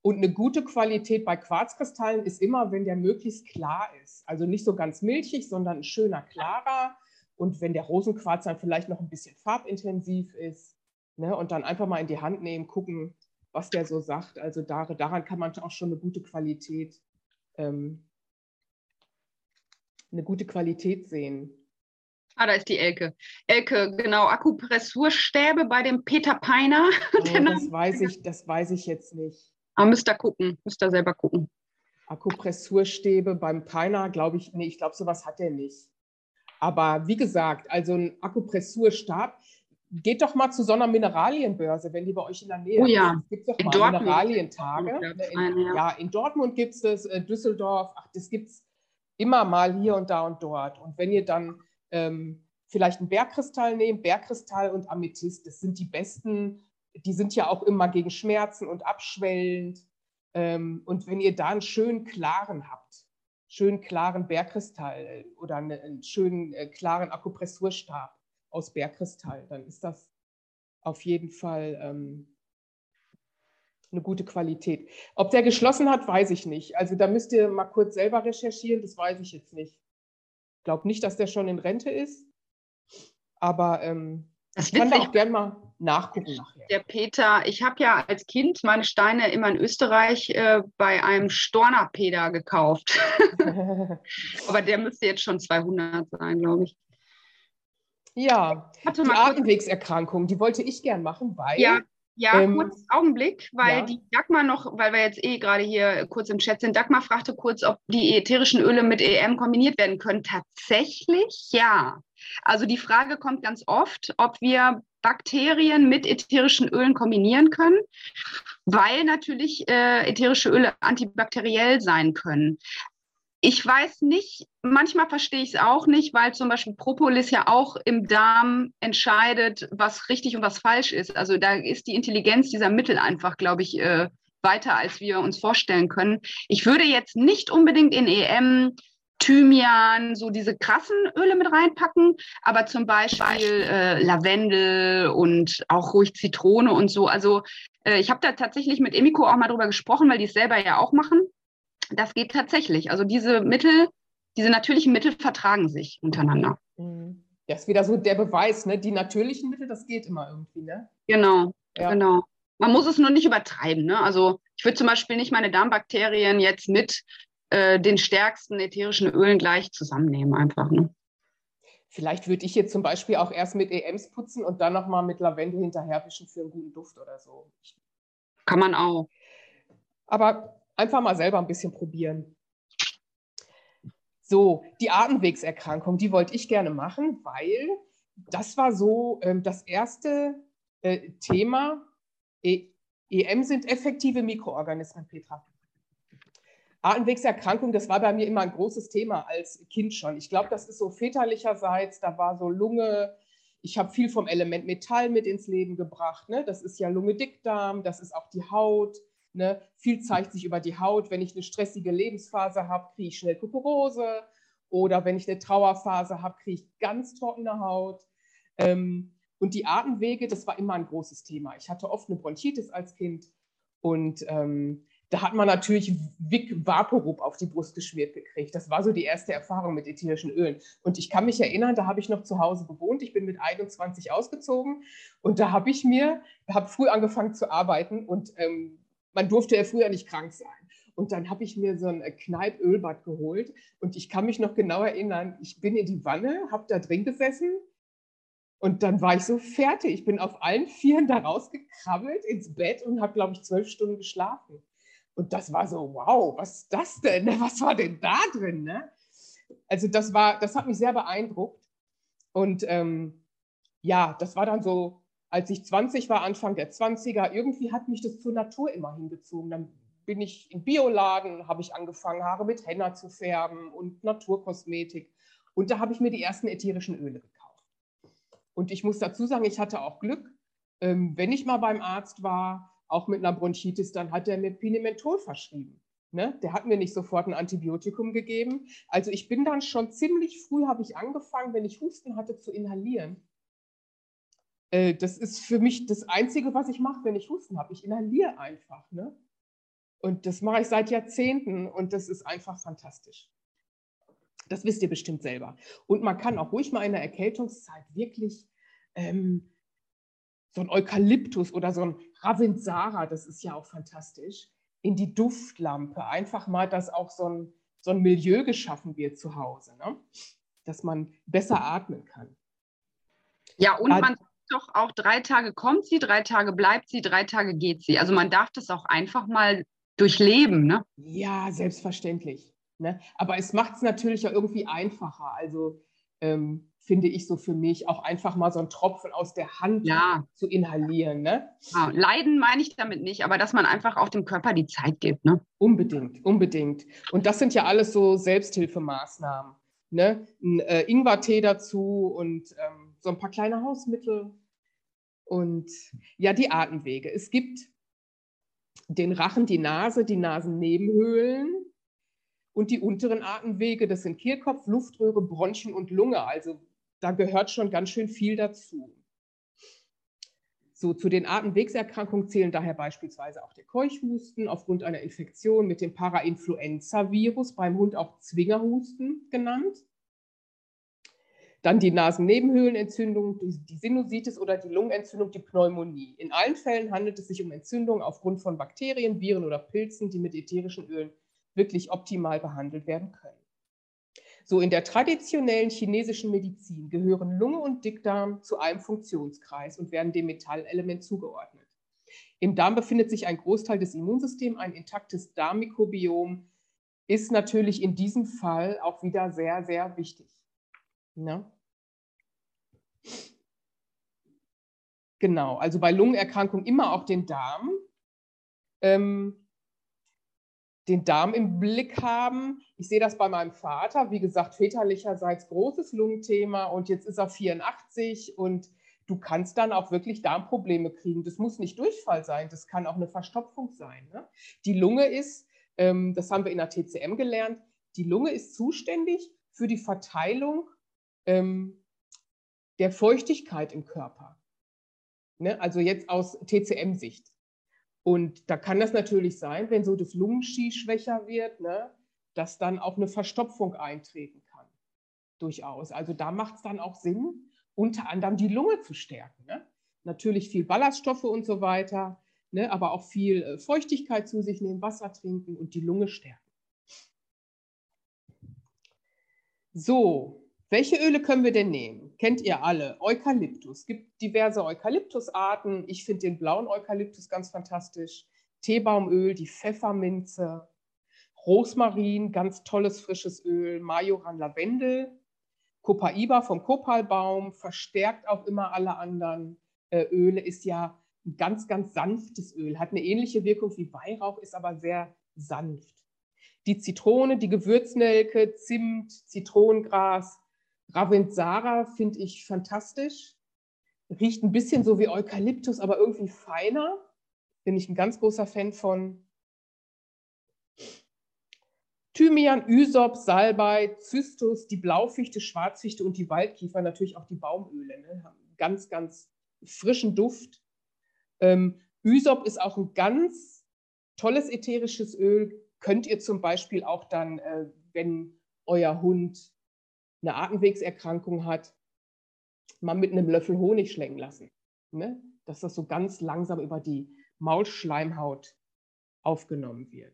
Und eine gute Qualität bei Quarzkristallen ist immer, wenn der möglichst klar ist. Also nicht so ganz milchig, sondern ein schöner, klarer. Und wenn der Rosenquarz dann vielleicht noch ein bisschen farbintensiv ist. Ne, und dann einfach mal in die Hand nehmen, gucken, was der so sagt. Also daran kann man auch schon eine gute Qualität ähm, eine gute Qualität sehen. Ah, da ist die Elke. Elke, genau, Akupressurstäbe bei dem Peter Peiner. [laughs] Oh, das, weiß ich, das weiß ich jetzt nicht. Aber müsst ihr gucken, müsst ihr selber gucken. Akupressurstäbe beim Peiner, glaube ich, nee, ich glaube, sowas hat er nicht. Aber wie gesagt, also ein Akupressurstab, geht doch mal zu so einer Mineralienbörse, wenn die bei euch in der Nähe oh, ja. Es gibt doch in mal Dortmund. Mineralientage. In, ja, in Dortmund gibt es das, äh, Düsseldorf, ach, das gibt es immer mal hier und da und dort. Und wenn ihr dann ähm, vielleicht einen Bergkristall nehmt, Bergkristall und Amethyst, das sind die besten, die sind ja auch immer gegen Schmerzen und abschwellend. Ähm, und wenn ihr da einen schönen klaren habt, schönen klaren Bergkristall oder einen schönen äh, klaren Akupressurstab aus Bergkristall, dann ist das auf jeden Fall ähm, eine gute Qualität. Ob der geschlossen hat, weiß ich nicht. Also da müsst ihr mal kurz selber recherchieren, das weiß ich jetzt nicht. Ich glaube nicht, dass der schon in Rente ist, aber ähm, ich kann da auch gerne mal nachgucken nachher. Der Peter, ich habe ja als Kind meine Steine immer in Österreich äh, bei einem Stornerpeter gekauft. [laughs] aber der müsste jetzt schon 200 sein, glaube ich. Ja, die Atemwegserkrankung, die wollte ich gern machen, weil ja. Ja, ähm, kurz Augenblick, weil ja. die Dagmar noch, weil wir jetzt eh gerade hier kurz im Chat sind, Dagmar fragte kurz, ob die ätherischen Öle mit EM kombiniert werden können. Tatsächlich ja. Also die Frage kommt ganz oft, ob wir Bakterien mit ätherischen Ölen kombinieren können, weil natürlich äh, ätherische Öle antibakteriell sein können. Ich weiß nicht, manchmal verstehe ich es auch nicht, weil zum Beispiel Propolis ja auch im Darm entscheidet, was richtig und was falsch ist. Also da ist die Intelligenz dieser Mittel einfach, glaube ich, äh, weiter, als wir uns vorstellen können. Ich würde jetzt nicht unbedingt in EM Thymian, so diese krassen Öle mit reinpacken, aber zum Beispiel äh, Lavendel und auch ruhig Zitrone und so. Also äh, ich habe da tatsächlich mit Emiko auch mal drüber gesprochen, weil die es selber ja auch machen. Das geht tatsächlich. Also diese Mittel, diese natürlichen Mittel vertragen sich untereinander. Mhm. Das ist wieder so der Beweis, ne? Die natürlichen Mittel, das geht immer irgendwie, ne? Genau, ja. genau. Man muss es nur nicht übertreiben. Ne? Also ich würde zum Beispiel nicht meine Darmbakterien jetzt mit äh, den stärksten ätherischen Ölen gleich zusammennehmen, einfach. Ne? Vielleicht würde ich jetzt zum Beispiel auch erst mit EMs putzen und dann nochmal mit Lavendel hinterherwischen für einen guten Duft oder so. Kann man auch. Aber einfach mal selber ein bisschen probieren. So, die Atemwegserkrankung, die wollte ich gerne machen, weil das war so ähm, das erste äh, Thema. E EM sind effektive Mikroorganismen, Petra. Atemwegserkrankung, das war bei mir immer ein großes Thema als Kind schon. Ich glaube, das ist so väterlicherseits, da war so Lunge, ich habe viel vom Element Metall mit ins Leben gebracht. Ne? Das ist ja Lunge-Dickdarm, das ist auch die Haut. Ne? Viel zeigt sich über die Haut. Wenn ich eine stressige Lebensphase habe, kriege ich schnell Kukurose. Oder wenn ich eine Trauerphase habe, kriege ich ganz trockene Haut. Ähm, und die Atemwege, das war immer ein großes Thema. Ich hatte oft eine Bronchitis als Kind und ähm, da hat man natürlich Vic Vaporub auf die Brust geschmiert gekriegt. Das war so die erste Erfahrung mit ätherischen Ölen. Und ich kann mich erinnern, da habe ich noch zu Hause gewohnt. Ich bin mit 21 ausgezogen und da habe ich mir, habe früh angefangen zu arbeiten und ähm, man durfte ja früher nicht krank sein. Und dann habe ich mir so ein Kneippölbad geholt und ich kann mich noch genau erinnern, ich bin in die Wanne, habe da drin gesessen und dann war ich so fertig. Ich bin auf allen Vieren da rausgekrabbelt ins Bett und habe, glaube ich, zwölf Stunden geschlafen. Und das war so, wow, was ist das denn? [laughs] Was war denn da drin? Ne? Also das war, das hat mich sehr beeindruckt. Und ähm, ja, das war dann so als ich 20 war, Anfang der 20er, irgendwie hat mich das zur Natur immer hingezogen. Dann bin ich im Bioladen, habe ich angefangen, Haare mit Henna zu färben und Naturkosmetik. Und da habe ich mir die ersten ätherischen Öle gekauft. Und ich muss dazu sagen, ich hatte auch Glück. Ähm, wenn ich mal beim Arzt war, auch mit einer Bronchitis, dann hat er mir Pinementol verschrieben. Ne? Der hat mir nicht sofort ein Antibiotikum gegeben. Also ich bin dann schon ziemlich früh, habe ich angefangen, wenn ich Husten hatte, zu inhalieren. Äh, das ist für mich das Einzige, was ich mache, wenn ich Husten habe. Ich inhaliere einfach. Ne? Und das mache ich seit Jahrzehnten und das ist einfach fantastisch. Das wisst ihr bestimmt selber. Und man kann auch ruhig mal in der Erkältungszeit wirklich ähm, so ein Eukalyptus oder so ein Ravensara, das ist ja auch fantastisch, in die Duftlampe. Einfach mal, dass auch so ein, so ein Milieu geschaffen wird zu Hause, ne? dass man besser atmen kann. Ja, und man doch auch drei Tage kommt sie, drei Tage bleibt sie, drei Tage geht sie. Also man darf das auch einfach mal durchleben, ne? Ja, selbstverständlich. Ne? Aber es macht es natürlich auch irgendwie einfacher. Also ähm, finde ich so für mich auch einfach mal so einen Tropfen aus der Hand ja. zu inhalieren. Ne? Ja, leiden meine ich damit nicht, aber dass man einfach auch dem Körper die Zeit gibt. Ne? Unbedingt, unbedingt. Und das sind ja alles so Selbsthilfemaßnahmen. Ne? Ein äh, Ingwertee dazu und ähm, so ein paar kleine Hausmittel und ja, die Atemwege. Es gibt den Rachen, die Nase, die Nasennebenhöhlen und die unteren Atemwege. Das sind Kehlkopf, Luftröhre, Bronchien und Lunge. Also da gehört schon ganz schön viel dazu. So, zu den Atemwegserkrankungen zählen daher beispielsweise auch der Keuchhusten aufgrund einer Infektion mit dem Parainfluenza-Virus, beim Hund auch Zwingerhusten genannt. Dann die Nasennebenhöhlenentzündung, die Sinusitis oder die Lungenentzündung, die Pneumonie. In allen Fällen handelt es sich um Entzündungen aufgrund von Bakterien, Viren oder Pilzen, die mit ätherischen Ölen wirklich optimal behandelt werden können. So in der traditionellen chinesischen Medizin gehören Lunge und Dickdarm zu einem Funktionskreis und werden dem Metallelement zugeordnet. Im Darm befindet sich ein Großteil des Immunsystems, ein intaktes Darmmikrobiom ist natürlich in diesem Fall auch wieder sehr, sehr wichtig. Ja? Genau, also bei Lungenerkrankung immer auch den Darm. Ähm, den Darm im Blick haben. Ich sehe das bei meinem Vater, wie gesagt, väterlicherseits großes Lungenthema und jetzt ist er 84 und du kannst dann auch wirklich Darmprobleme kriegen. Das muss nicht Durchfall sein, das kann auch eine Verstopfung sein. Ne? Die Lunge ist, ähm, das haben wir in der TCM gelernt, die Lunge ist zuständig für die Verteilung ähm, der Feuchtigkeit im Körper. Ne? Also jetzt aus TCM-Sicht. Und da kann das natürlich sein, wenn so das Lungenski schwächer wird, ne, dass dann auch eine Verstopfung eintreten kann. Durchaus. Also da macht es dann auch Sinn, unter anderem die Lunge zu stärken. Ne? Natürlich viel Ballaststoffe und so weiter, ne, aber auch viel äh, Feuchtigkeit zu sich nehmen, Wasser trinken und die Lunge stärken. So, welche Öle können wir denn nehmen? Kennt ihr alle? Eukalyptus. Es gibt diverse Eukalyptusarten. Ich finde den blauen Eukalyptus ganz fantastisch. Teebaumöl, die Pfefferminze, Rosmarin, ganz tolles frisches Öl, Majoran Lavendel, Copaiba vom Kopalbaum, verstärkt auch immer alle anderen äh, Öle, ist ja ein ganz, ganz sanftes Öl, hat eine ähnliche Wirkung wie Weihrauch, ist aber sehr sanft. Die Zitrone, die Gewürznelke, Zimt, Zitronengras, Ravensara finde ich fantastisch. Riecht ein bisschen so wie Eukalyptus, aber irgendwie feiner. Bin ich ein ganz großer Fan von. Thymian, Ysop, Salbei, Zystus, die Blaufichte, Schwarzfichte und die Waldkiefer, natürlich auch die Baumöle. Ne? Haben ganz, ganz frischen Duft. Ähm, Ysop ist auch ein ganz tolles ätherisches Öl. Könnt ihr zum Beispiel auch dann, äh, wenn euer Hund eine Atemwegserkrankung hat, mal mit einem Löffel Honig schlecken lassen. Ne? Dass das so ganz langsam über die Maulschleimhaut aufgenommen wird.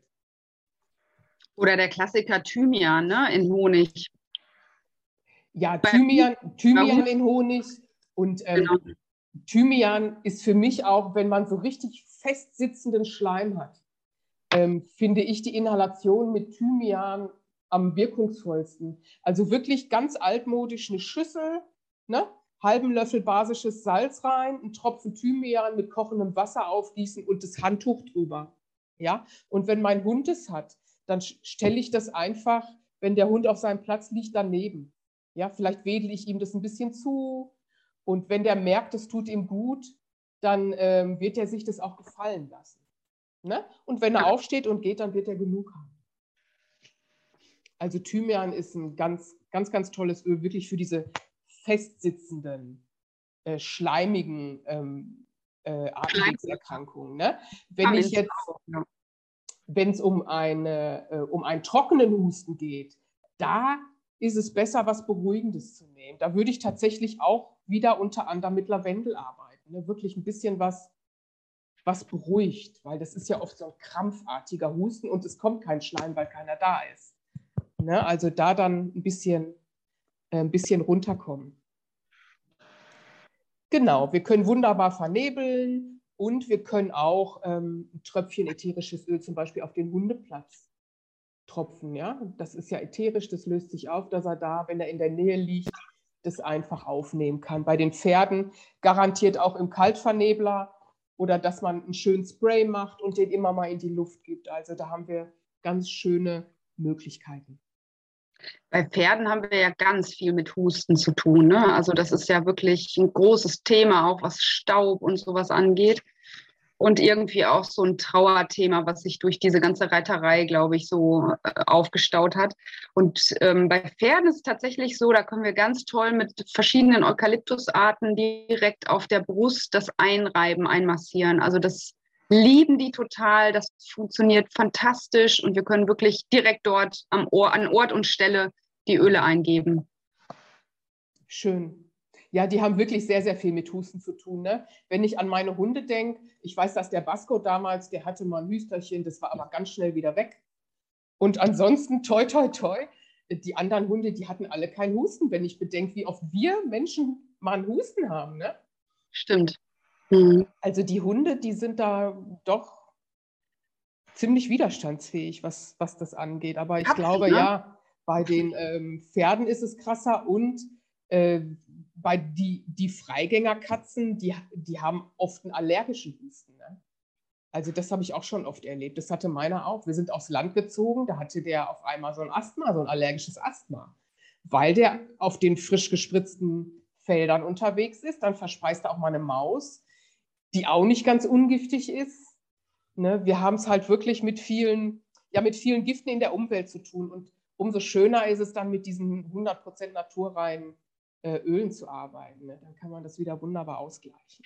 Oder der Klassiker Thymian ne? in Honig. Ja, Thymian, Thymian in Honig. Und ähm, genau. Thymian ist für mich auch, wenn man so richtig festsitzenden Schleim hat, ähm, finde ich die Inhalation mit Thymian am wirkungsvollsten. Also wirklich ganz altmodisch eine Schüssel, ne? halben Löffel basisches Salz rein, einen Tropfen Thymian mit kochendem Wasser aufgießen und das Handtuch drüber. Ja? Und wenn mein Hund es hat, dann stelle ich das einfach, wenn der Hund auf seinem Platz liegt, daneben. Ja, vielleicht wedel ich ihm das ein bisschen zu. Und wenn der merkt, es tut ihm gut, dann ähm, wird er sich das auch gefallen lassen. Ne? Und wenn er aufsteht und geht, dann wird er genug haben. Also Thymian ist ein ganz, ganz, ganz tolles Öl, wirklich für diese festsitzenden, äh, schleimigen ähm, äh, Atemwegserkrankungen. Ne? Wenn ich jetzt, wenn es um, eine, äh, um einen trockenen Husten geht, da ist es besser, was Beruhigendes zu nehmen. Da würde ich tatsächlich auch wieder unter anderem mit Lavendel arbeiten. Ne? Wirklich ein bisschen was, was beruhigt, weil das ist ja oft so ein krampfartiger Husten und es kommt kein Schleim, weil keiner da ist. Ne? Also da dann ein bisschen, äh, ein bisschen runterkommen. Genau, wir können wunderbar vernebeln und wir können auch ähm, ein Tröpfchen ätherisches Öl zum Beispiel auf den Hundeplatz tropfen. Ja? Das ist ja ätherisch, das löst sich auf, dass er da, wenn er in der Nähe liegt, das einfach aufnehmen kann. Bei den Pferden garantiert auch im Kaltvernebler oder dass man einen schönen Spray macht und den immer mal in die Luft gibt. Also da haben wir ganz schöne Möglichkeiten. Bei Pferden haben wir ja ganz viel mit Husten zu tun. Ne? Also das ist ja wirklich ein großes Thema, auch was Staub und sowas angeht. Und irgendwie auch so ein Trauerthema, was sich durch diese ganze Reiterei, glaube ich, so äh, aufgestaut hat. Und ähm, bei Pferden ist es tatsächlich so, da können wir ganz toll mit verschiedenen Eukalyptusarten direkt auf der Brust das einreiben, einmassieren. Also das lieben die total. Das funktioniert fantastisch und wir können wirklich direkt dort am Ohr, an Ort und Stelle die Öle eingeben. Schön. Ja, die haben wirklich sehr, sehr viel mit Husten zu tun. Ne? Wenn ich an meine Hunde denke, ich weiß, dass der Basco damals, der hatte mal ein Hüsterchen, das war aber ganz schnell wieder weg. Und ansonsten, toi, toi, toi, die anderen Hunde, die hatten alle keinen Husten, wenn ich bedenke, wie oft wir Menschen mal einen Husten haben. Ne? Stimmt. Mhm. Also die Hunde, die sind da doch ziemlich widerstandsfähig, was, was das angeht. Aber ich Katzen, glaube, ne? ja, bei den ähm, Pferden ist es krasser und äh, bei die, die Freigängerkatzen, die, die haben oft einen allergischen Husten. Ne? Also das habe ich auch schon oft erlebt. Das hatte meiner auch. Wir sind aufs Land gezogen, da hatte der auf einmal so ein Asthma, so ein allergisches Asthma, weil der auf den frisch gespritzten Feldern unterwegs ist. Dann verspeist er auch mal eine Maus, die auch nicht ganz ungiftig ist. Ne? Wir haben es halt wirklich mit vielen, ja, mit vielen Giften in der Umwelt zu tun. Und umso schöner ist es dann mit diesen 100% naturreinen äh, Ölen zu arbeiten. Ne? Dann kann man das wieder wunderbar ausgleichen.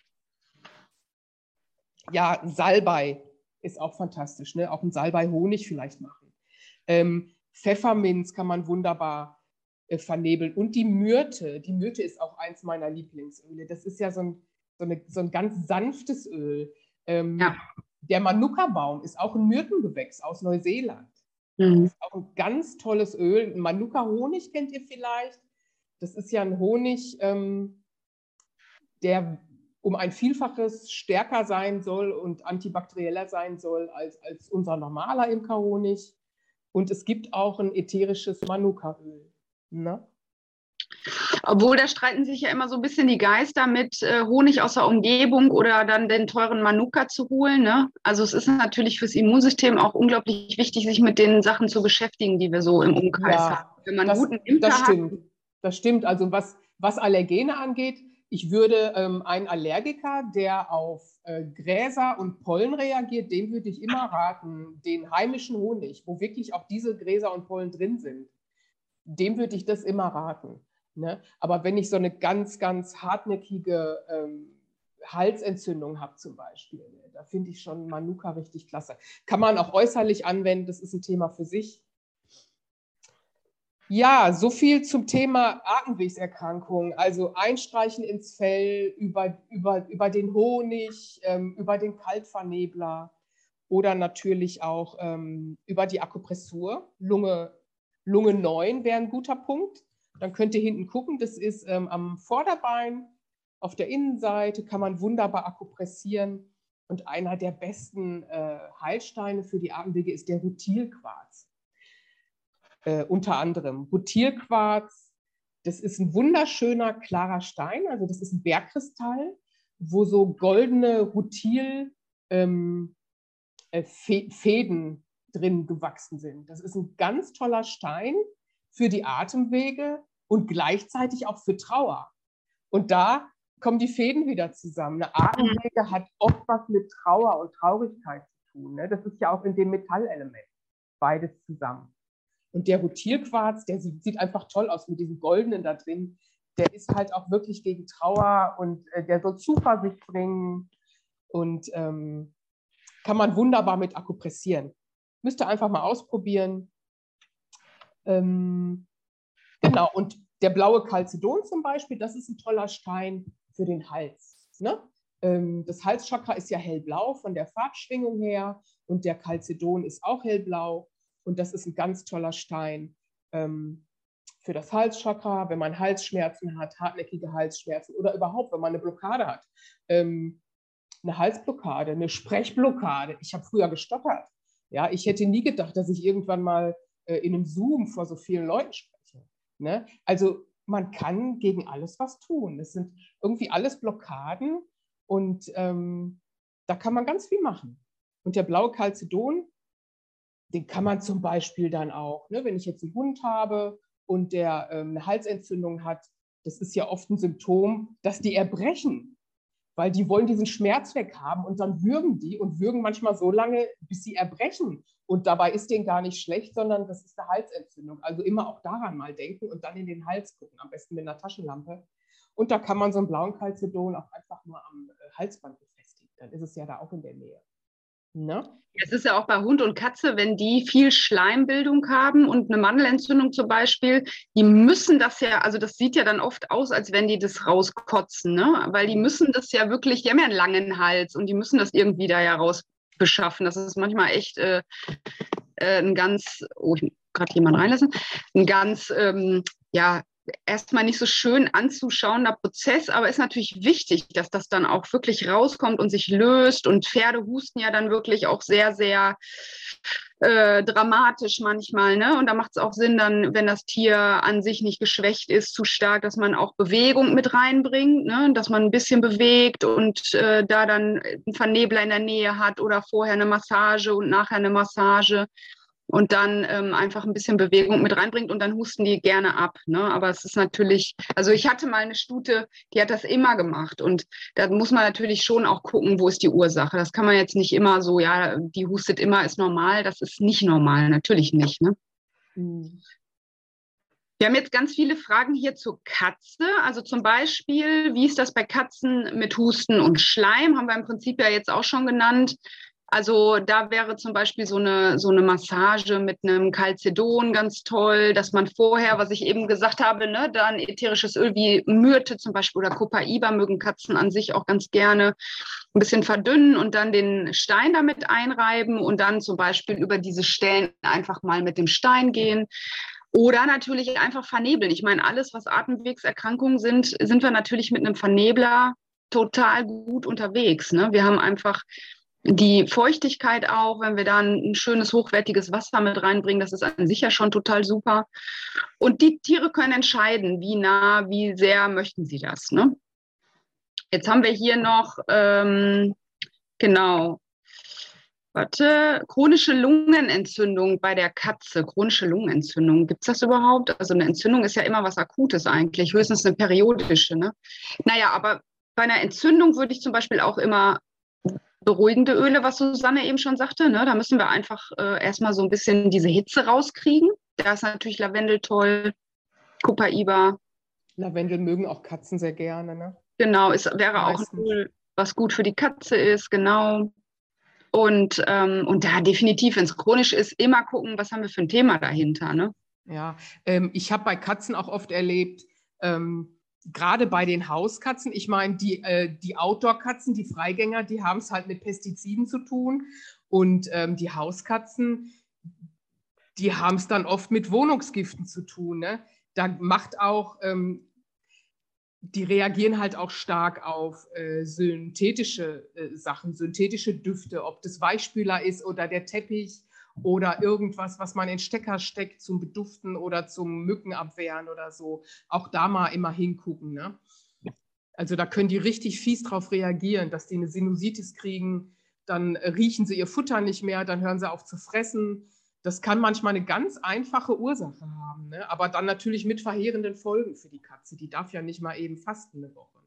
Ja, Salbei ist auch fantastisch. Ne? Auch ein Salbei-Honig vielleicht machen. Ähm, Pfefferminz kann man wunderbar äh, vernebeln. Und die Myrte. Die Myrte ist auch eins meiner Lieblingsöle. Das ist ja so ein, so eine, so ein ganz sanftes Öl. Ähm, ja. Der Manuka-Baum ist auch ein Myrtengewächs aus Neuseeland. Mhm. Das ist auch ein ganz tolles Öl. Manuka-Honig kennt ihr vielleicht. Das ist ja ein Honig, ähm, der um ein Vielfaches stärker sein soll und antibakterieller sein soll als, als unser normaler Imkerhonig. Und es gibt auch ein ätherisches Manuka-Öl. Ne? Obwohl, da streiten sich ja immer so ein bisschen die Geister mit äh, Honig aus der Umgebung oder dann den teuren Manuka zu holen. Ne? Also es ist natürlich fürs Immunsystem auch unglaublich wichtig, sich mit den Sachen zu beschäftigen, die wir so im Umkreis ja, haben. Wenn man das, guten das stimmt. Hat, das stimmt. Also was, was Allergene angeht, ich würde ähm, einen Allergiker, der auf äh, Gräser und Pollen reagiert, dem würde ich immer raten, den heimischen Honig, wo wirklich auch diese Gräser und Pollen drin sind, dem würde ich das immer raten. Ne? Aber wenn ich so eine ganz, ganz hartnäckige ähm, Halsentzündung habe zum Beispiel, ne, da finde ich schon Manuka richtig klasse. Kann man auch äußerlich anwenden, das ist ein Thema für sich. Ja, so viel zum Thema Atemwegserkrankungen. Also Einstreichen ins Fell über, über, über den Honig, ähm, über den Kaltvernebler oder natürlich auch ähm, über die Akupressur. Lunge, Lunge 9 wäre ein guter Punkt. Dann könnt ihr hinten gucken, das ist ähm, am Vorderbein, auf der Innenseite kann man wunderbar akupressieren. Und einer der besten äh, Heilsteine für die Atemwege ist der Rutilquarz. Äh, unter anderem Rutilquarz, das ist ein wunderschöner, klarer Stein, also das ist ein Bergkristall, wo so goldene Rutil ähm, äh, drin gewachsen sind. Das ist ein ganz toller Stein, für die Atemwege und gleichzeitig auch für Trauer. Und da kommen die Fäden wieder zusammen. Eine Atemwege hat oft was mit Trauer und Traurigkeit zu tun. Ne? Das ist ja auch in dem Metallelement beides zusammen. Und der Rutilquarz, der sieht einfach toll aus mit diesem Goldenen da drin. Der ist halt auch wirklich gegen Trauer und äh, der soll Zuversicht bringen und ähm, kann man wunderbar mit akupressieren. Müsst ihr einfach mal ausprobieren. Ähm, genau, und der blaue Calcedon zum Beispiel, das ist ein toller Stein für den Hals. Ne? Ähm, das Halschakra ist ja hellblau von der Farbschwingung her und der Calcedon ist auch hellblau und das ist ein ganz toller Stein ähm, für das Halschakra, wenn man Halsschmerzen hat, hartnäckige Halsschmerzen oder überhaupt, wenn man eine Blockade hat. Ähm, eine Halsblockade, eine Sprechblockade. Ich habe früher gestottert. Ja, ich hätte nie gedacht, dass ich irgendwann mal äh, in einem Zoom vor so vielen Leuten spreche. Ne? Also man kann gegen alles was tun. Das sind irgendwie alles Blockaden und ähm, da kann man ganz viel machen. Und der blaue Calcedon, den kann man zum Beispiel dann auch, ne, wenn ich jetzt einen Hund habe und der ähm, eine Halsentzündung hat, das ist ja oft ein Symptom, dass die erbrechen weil die wollen diesen Schmerz weghaben und dann würgen die und würgen manchmal so lange, bis sie erbrechen. Und dabei ist denen gar nicht schlecht, sondern das ist eine Halsentzündung. Also immer auch daran mal denken und dann in den Hals gucken, am besten mit einer Taschenlampe. Und da kann man so einen blauen Calcedon auch einfach nur am äh, Halsband befestigen. Dann ist es ja da auch in der Nähe. Ne? Es ist ja auch bei Hund und Katze, wenn die viel Schleimbildung haben und eine Mandelentzündung zum Beispiel, die müssen das ja, also das sieht ja dann oft aus, als wenn die das rauskotzen, ne? weil die müssen das ja wirklich, die haben ja einen langen Hals und die müssen das irgendwie da ja rausbeschaffen. Das ist manchmal echt äh, äh, ein ganz, oh, ich gerade jemand reinlassen, ein ganz, ähm, ja, erstmal nicht so schön anzuschauender Prozess, aber ist natürlich wichtig, dass das dann auch wirklich rauskommt und sich löst. Und Pferde husten ja dann wirklich auch sehr, sehr äh, dramatisch manchmal. Ne? Und da macht es auch Sinn, dann, wenn das Tier an sich nicht geschwächt ist, zu stark, dass man auch Bewegung mit reinbringt, ne? dass man ein bisschen bewegt und äh, da dann einen Vernebler in der Nähe hat oder vorher eine Massage und nachher eine Massage und dann ähm, einfach ein bisschen Bewegung mit reinbringt und dann husten die gerne ab. Ne? Aber es ist natürlich, also ich hatte mal eine Stute, die hat das immer gemacht und da muss man natürlich schon auch gucken, wo ist die Ursache. Das kann man jetzt nicht immer so, ja, die hustet immer, ist normal. Das ist nicht normal, natürlich nicht. Ne? Mhm. Wir haben jetzt ganz viele Fragen hier zur Katze. Also zum Beispiel, wie ist das bei Katzen mit Husten und Schleim? Haben wir im Prinzip ja jetzt auch schon genannt. Also da wäre zum Beispiel so eine, so eine Massage mit einem Calcedon ganz toll, dass man vorher, was ich eben gesagt habe, ne, da ein ätherisches Öl wie Myrte zum Beispiel oder Copaiba mögen Katzen an sich auch ganz gerne, ein bisschen verdünnen und dann den Stein damit einreiben und dann zum Beispiel über diese Stellen einfach mal mit dem Stein gehen. Oder natürlich einfach vernebeln. Ich meine, alles, was Atemwegserkrankungen sind, sind wir natürlich mit einem Vernebler total gut unterwegs. Ne? Wir haben einfach die Feuchtigkeit auch, wenn wir da ein schönes, hochwertiges Wasser mit reinbringen, das ist an sich ja schon total super. Und die Tiere können entscheiden, wie nah, wie sehr möchten sie das. Ne? Jetzt haben wir hier noch, ähm, genau, warte, chronische Lungenentzündung bei der Katze. Chronische Lungenentzündung, gibt es das überhaupt? Also eine Entzündung ist ja immer was Akutes eigentlich, höchstens eine periodische. Ne? Naja, aber bei einer Entzündung würde ich zum Beispiel auch immer beruhigende Öle, was Susanne eben schon sagte. Ne? Da müssen wir einfach äh, erstmal so ein bisschen diese Hitze rauskriegen. Da ist natürlich Lavendel toll, Copaiba. Lavendel mögen auch Katzen sehr gerne. Ne? Genau, es wäre auch ein Öl, was gut für die Katze ist, genau. Und, ähm, und da definitiv, wenn es chronisch ist, immer gucken, was haben wir für ein Thema dahinter. Ne? Ja, ähm, ich habe bei Katzen auch oft erlebt, ähm, gerade bei den Hauskatzen, ich meine, die, äh, die Outdoor-Katzen, die Freigänger, die haben es halt mit Pestiziden zu tun. Und ähm, die Hauskatzen, die haben es dann oft mit Wohnungsgiften zu tun. Ne? Da macht auch, ähm, die reagieren halt auch stark auf äh, synthetische äh, Sachen, synthetische Düfte, ob das Weichspüler ist oder der Teppich oder irgendwas, was man in Stecker steckt zum Beduften oder zum Mückenabwehren oder so. Auch da mal immer hingucken. Ne? Also da können die richtig fies drauf reagieren, dass die eine Sinusitis kriegen, dann riechen sie ihr Futter nicht mehr, dann hören sie auf zu fressen. Das kann manchmal eine ganz einfache Ursache haben, ne? aber dann natürlich mit verheerenden Folgen für die Katze. Die darf ja nicht mal eben fasten eine Woche.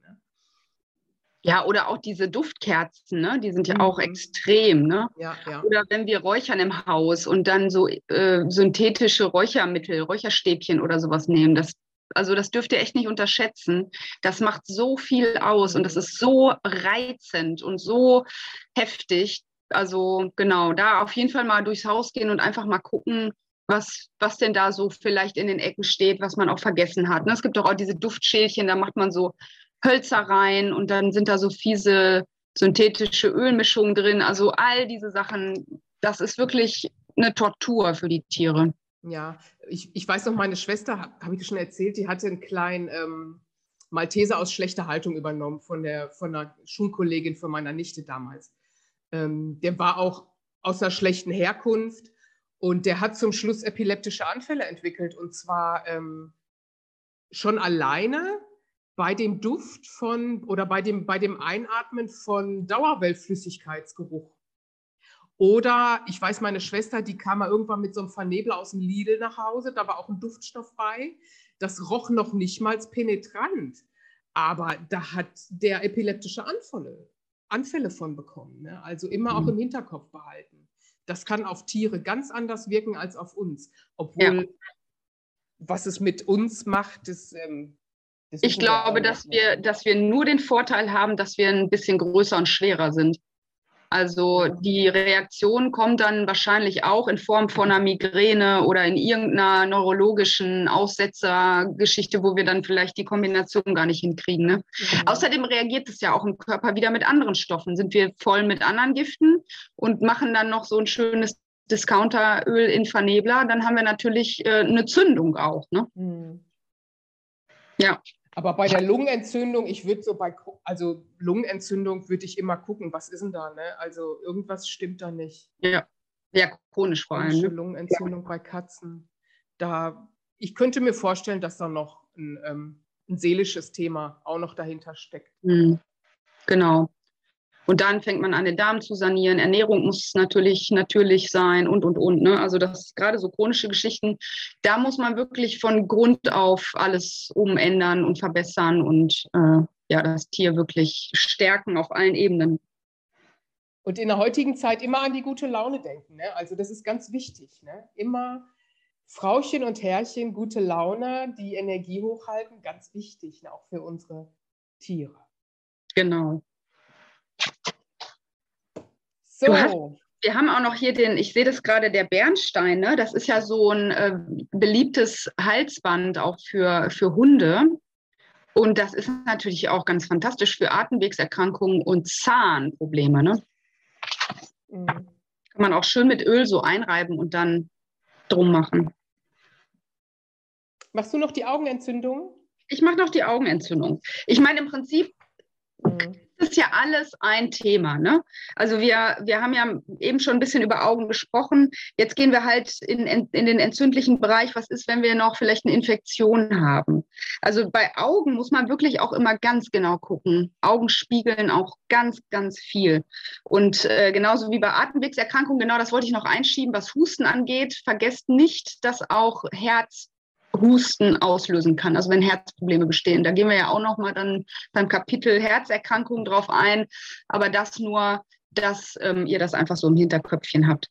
Ja, oder auch diese Duftkerzen, ne? die sind ja mhm. auch extrem. Ne? Ja, ja. Oder wenn wir räuchern im Haus und dann so äh, synthetische Räuchermittel, Räucherstäbchen oder sowas nehmen, das, also das dürft ihr echt nicht unterschätzen. Das macht so viel aus und das ist so reizend und so heftig. Also genau, da auf jeden Fall mal durchs Haus gehen und einfach mal gucken, was, was denn da so vielleicht in den Ecken steht, was man auch vergessen hat. Ne? Es gibt doch auch diese Duftschälchen, da macht man so Hölzer rein und dann sind da so fiese synthetische Ölmischungen drin. Also all diese Sachen, das ist wirklich eine Tortur für die Tiere. Ja, ich, ich weiß noch, meine Schwester, habe hab ich dir schon erzählt, die hatte einen kleinen ähm, Malteser aus schlechter Haltung übernommen von, der, von einer Schulkollegin von meiner Nichte damals. Ähm, der war auch aus einer schlechten Herkunft und der hat zum Schluss epileptische Anfälle entwickelt und zwar ähm, schon alleine bei dem Duft von oder bei dem, bei dem Einatmen von Dauerwellflüssigkeitsgeruch. Oder ich weiß, meine Schwester, die kam mal irgendwann mit so einem Vernebler aus dem Lidl nach Hause, da war auch ein Duftstoff bei. Das roch noch nicht mal penetrant, aber da hat der epileptische Anfälle, Anfälle von bekommen. Ne? Also immer auch mhm. im Hinterkopf behalten. Das kann auf Tiere ganz anders wirken als auf uns. Obwohl, ja. was es mit uns macht, das ähm, ich glaube, dass wir, dass wir nur den Vorteil haben, dass wir ein bisschen größer und schwerer sind. Also die Reaktion kommt dann wahrscheinlich auch in Form von einer Migräne oder in irgendeiner neurologischen Aussetzergeschichte, wo wir dann vielleicht die Kombination gar nicht hinkriegen. Ne? Mhm. Außerdem reagiert es ja auch im Körper wieder mit anderen Stoffen. Sind wir voll mit anderen Giften und machen dann noch so ein schönes Discounteröl in Vernebler, dann haben wir natürlich äh, eine Zündung auch. Ne? Mhm. Ja. Aber bei der Lungenentzündung, ich würde so bei, also Lungenentzündung würde ich immer gucken, was ist denn da, ne? Also irgendwas stimmt da nicht. Ja. Ja, chronisch vor allem. Ne? Lungenentzündung ja. bei Katzen. Da, ich könnte mir vorstellen, dass da noch ein, ähm, ein seelisches Thema auch noch dahinter steckt. Mhm. Genau. Und dann fängt man an, den Darm zu sanieren. Ernährung muss natürlich natürlich sein und, und, und. Ne? Also das gerade so chronische Geschichten, da muss man wirklich von Grund auf alles umändern und verbessern und äh, ja, das Tier wirklich stärken auf allen Ebenen. Und in der heutigen Zeit immer an die gute Laune denken. Ne? Also das ist ganz wichtig. Ne? Immer Frauchen und Herrchen, gute Laune, die Energie hochhalten, ganz wichtig, ne? auch für unsere Tiere. Genau. So. Hast, wir haben auch noch hier den, ich sehe das gerade, der Bernstein, ne? das ist ja so ein äh, beliebtes Halsband auch für, für Hunde. Und das ist natürlich auch ganz fantastisch für Atemwegserkrankungen und Zahnprobleme. Ne? Mhm. Kann man auch schön mit Öl so einreiben und dann drum machen. Machst du noch die Augenentzündung? Ich mache noch die Augenentzündung. Ich meine, im Prinzip Mhm. Ist ja alles ein Thema. Ne? Also wir, wir haben ja eben schon ein bisschen über Augen gesprochen. Jetzt gehen wir halt in, in, in den entzündlichen Bereich. Was ist, wenn wir noch vielleicht eine Infektion haben? Also bei Augen muss man wirklich auch immer ganz genau gucken. Augen spiegeln auch ganz, ganz viel. Und äh, genauso wie bei Atemwegserkrankungen, genau das wollte ich noch einschieben, was Husten angeht. Vergesst nicht, dass auch Herz Husten auslösen kann, also wenn Herzprobleme bestehen. Da gehen wir ja auch noch mal dann beim Kapitel Herzerkrankungen drauf ein, aber das nur, dass ähm, ihr das einfach so im Hinterköpfchen habt.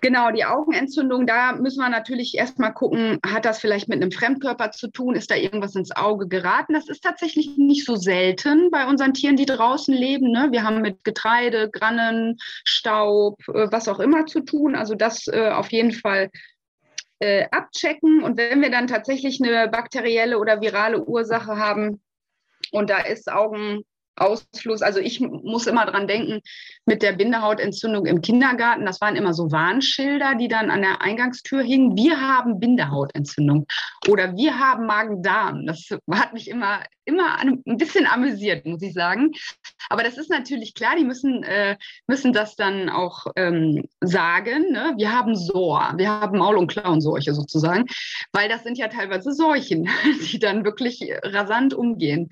Genau, die Augenentzündung, da müssen wir natürlich erstmal gucken, hat das vielleicht mit einem Fremdkörper zu tun? Ist da irgendwas ins Auge geraten? Das ist tatsächlich nicht so selten bei unseren Tieren, die draußen leben. Ne? Wir haben mit Getreide, Grannen, Staub, äh, was auch immer zu tun. Also das äh, auf jeden Fall äh, abchecken. Und wenn wir dann tatsächlich eine bakterielle oder virale Ursache haben und da ist Augen, Ausfluss. Also ich muss immer dran denken, mit der Bindehautentzündung im Kindergarten, das waren immer so Warnschilder, die dann an der Eingangstür hingen. Wir haben Bindehautentzündung oder wir haben Magen-Darm. Das hat mich immer, immer ein bisschen amüsiert, muss ich sagen. Aber das ist natürlich klar, die müssen, äh, müssen das dann auch ähm, sagen. Ne? Wir haben SOR, wir haben Maul- und Klauenseuche sozusagen, weil das sind ja teilweise Seuchen, [laughs] die dann wirklich rasant umgehen.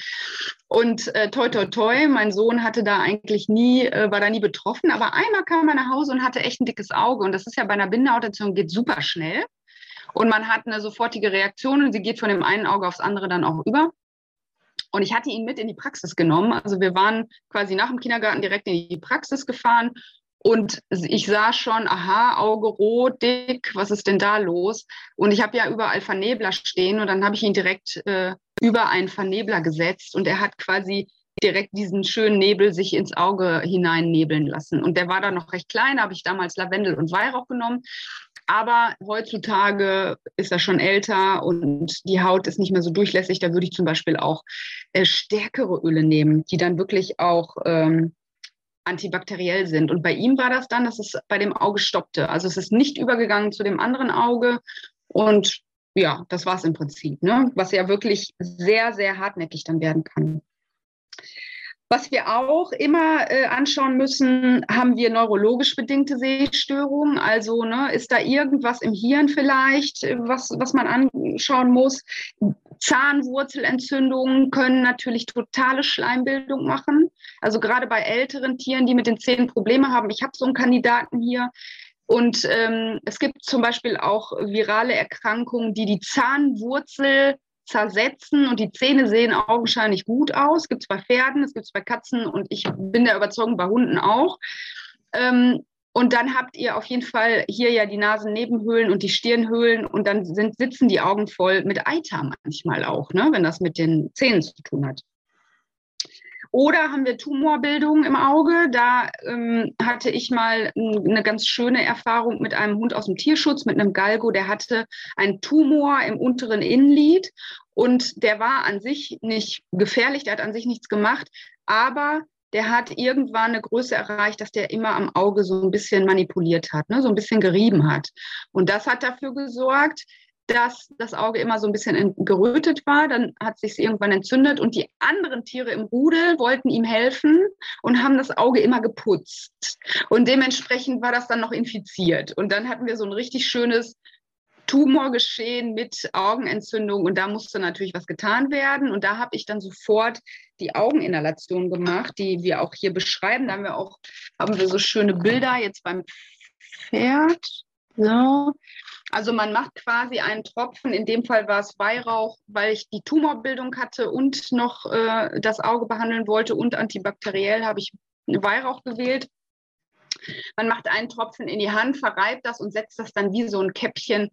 Und äh, toi, toi, toi, mein Sohn hatte da eigentlich nie, äh, war da nie betroffen, aber einmal kam er nach Hause und hatte echt ein dickes Auge. Und das ist ja bei einer Bindehautentzündung, geht super schnell. Und man hat eine sofortige Reaktion und sie geht von dem einen Auge aufs andere dann auch über. Und ich hatte ihn mit in die Praxis genommen. Also wir waren quasi nach dem Kindergarten direkt in die Praxis gefahren und ich sah schon, aha, Auge rot, dick, was ist denn da los? Und ich habe ja überall Vernebler stehen und dann habe ich ihn direkt äh, über einen Vernebler gesetzt und er hat quasi direkt diesen schönen Nebel sich ins Auge hineinnebeln lassen. Und der war dann noch recht klein, habe ich damals Lavendel und Weihrauch genommen. Aber heutzutage ist er schon älter und die Haut ist nicht mehr so durchlässig. Da würde ich zum Beispiel auch äh, stärkere Öle nehmen, die dann wirklich auch ähm, antibakteriell sind. Und bei ihm war das dann, dass es bei dem Auge stoppte. Also es ist nicht übergegangen zu dem anderen Auge. Und ja, das war es im Prinzip, ne? was ja wirklich sehr, sehr hartnäckig dann werden kann. Was wir auch immer äh, anschauen müssen, haben wir neurologisch bedingte Sehstörungen. Also ne, ist da irgendwas im Hirn vielleicht, äh, was, was man anschauen muss. Zahnwurzelentzündungen können natürlich totale Schleimbildung machen. Also gerade bei älteren Tieren, die mit den Zähnen Probleme haben. Ich habe so einen Kandidaten hier. Und ähm, es gibt zum Beispiel auch virale Erkrankungen, die die Zahnwurzel zersetzen und die Zähne sehen augenscheinlich gut aus. Gibt es bei Pferden, es gibt es bei Katzen und ich bin der Überzeugung bei Hunden auch. Ähm, und dann habt ihr auf jeden Fall hier ja die Nasennebenhöhlen und die Stirnhöhlen und dann sind, sitzen die Augen voll mit Eiter manchmal auch, ne, wenn das mit den Zähnen zu tun hat. Oder haben wir Tumorbildung im Auge? Da ähm, hatte ich mal eine ganz schöne Erfahrung mit einem Hund aus dem Tierschutz, mit einem Galgo, der hatte einen Tumor im unteren Innenlid und der war an sich nicht gefährlich, der hat an sich nichts gemacht, aber der hat irgendwann eine Größe erreicht, dass der immer am Auge so ein bisschen manipuliert hat, ne, so ein bisschen gerieben hat. Und das hat dafür gesorgt, dass das Auge immer so ein bisschen gerötet war. Dann hat sich irgendwann entzündet und die anderen Tiere im Rudel wollten ihm helfen und haben das Auge immer geputzt. Und dementsprechend war das dann noch infiziert. Und dann hatten wir so ein richtig schönes Tumorgeschehen mit Augenentzündung und da musste natürlich was getan werden. Und da habe ich dann sofort die Augeninhalation gemacht, die wir auch hier beschreiben. Da haben wir auch haben wir so schöne Bilder jetzt beim Pferd. So. Also man macht quasi einen Tropfen, in dem Fall war es Weihrauch, weil ich die Tumorbildung hatte und noch äh, das Auge behandeln wollte und antibakteriell habe ich Weihrauch gewählt. Man macht einen Tropfen in die Hand, verreibt das und setzt das dann wie so ein Käppchen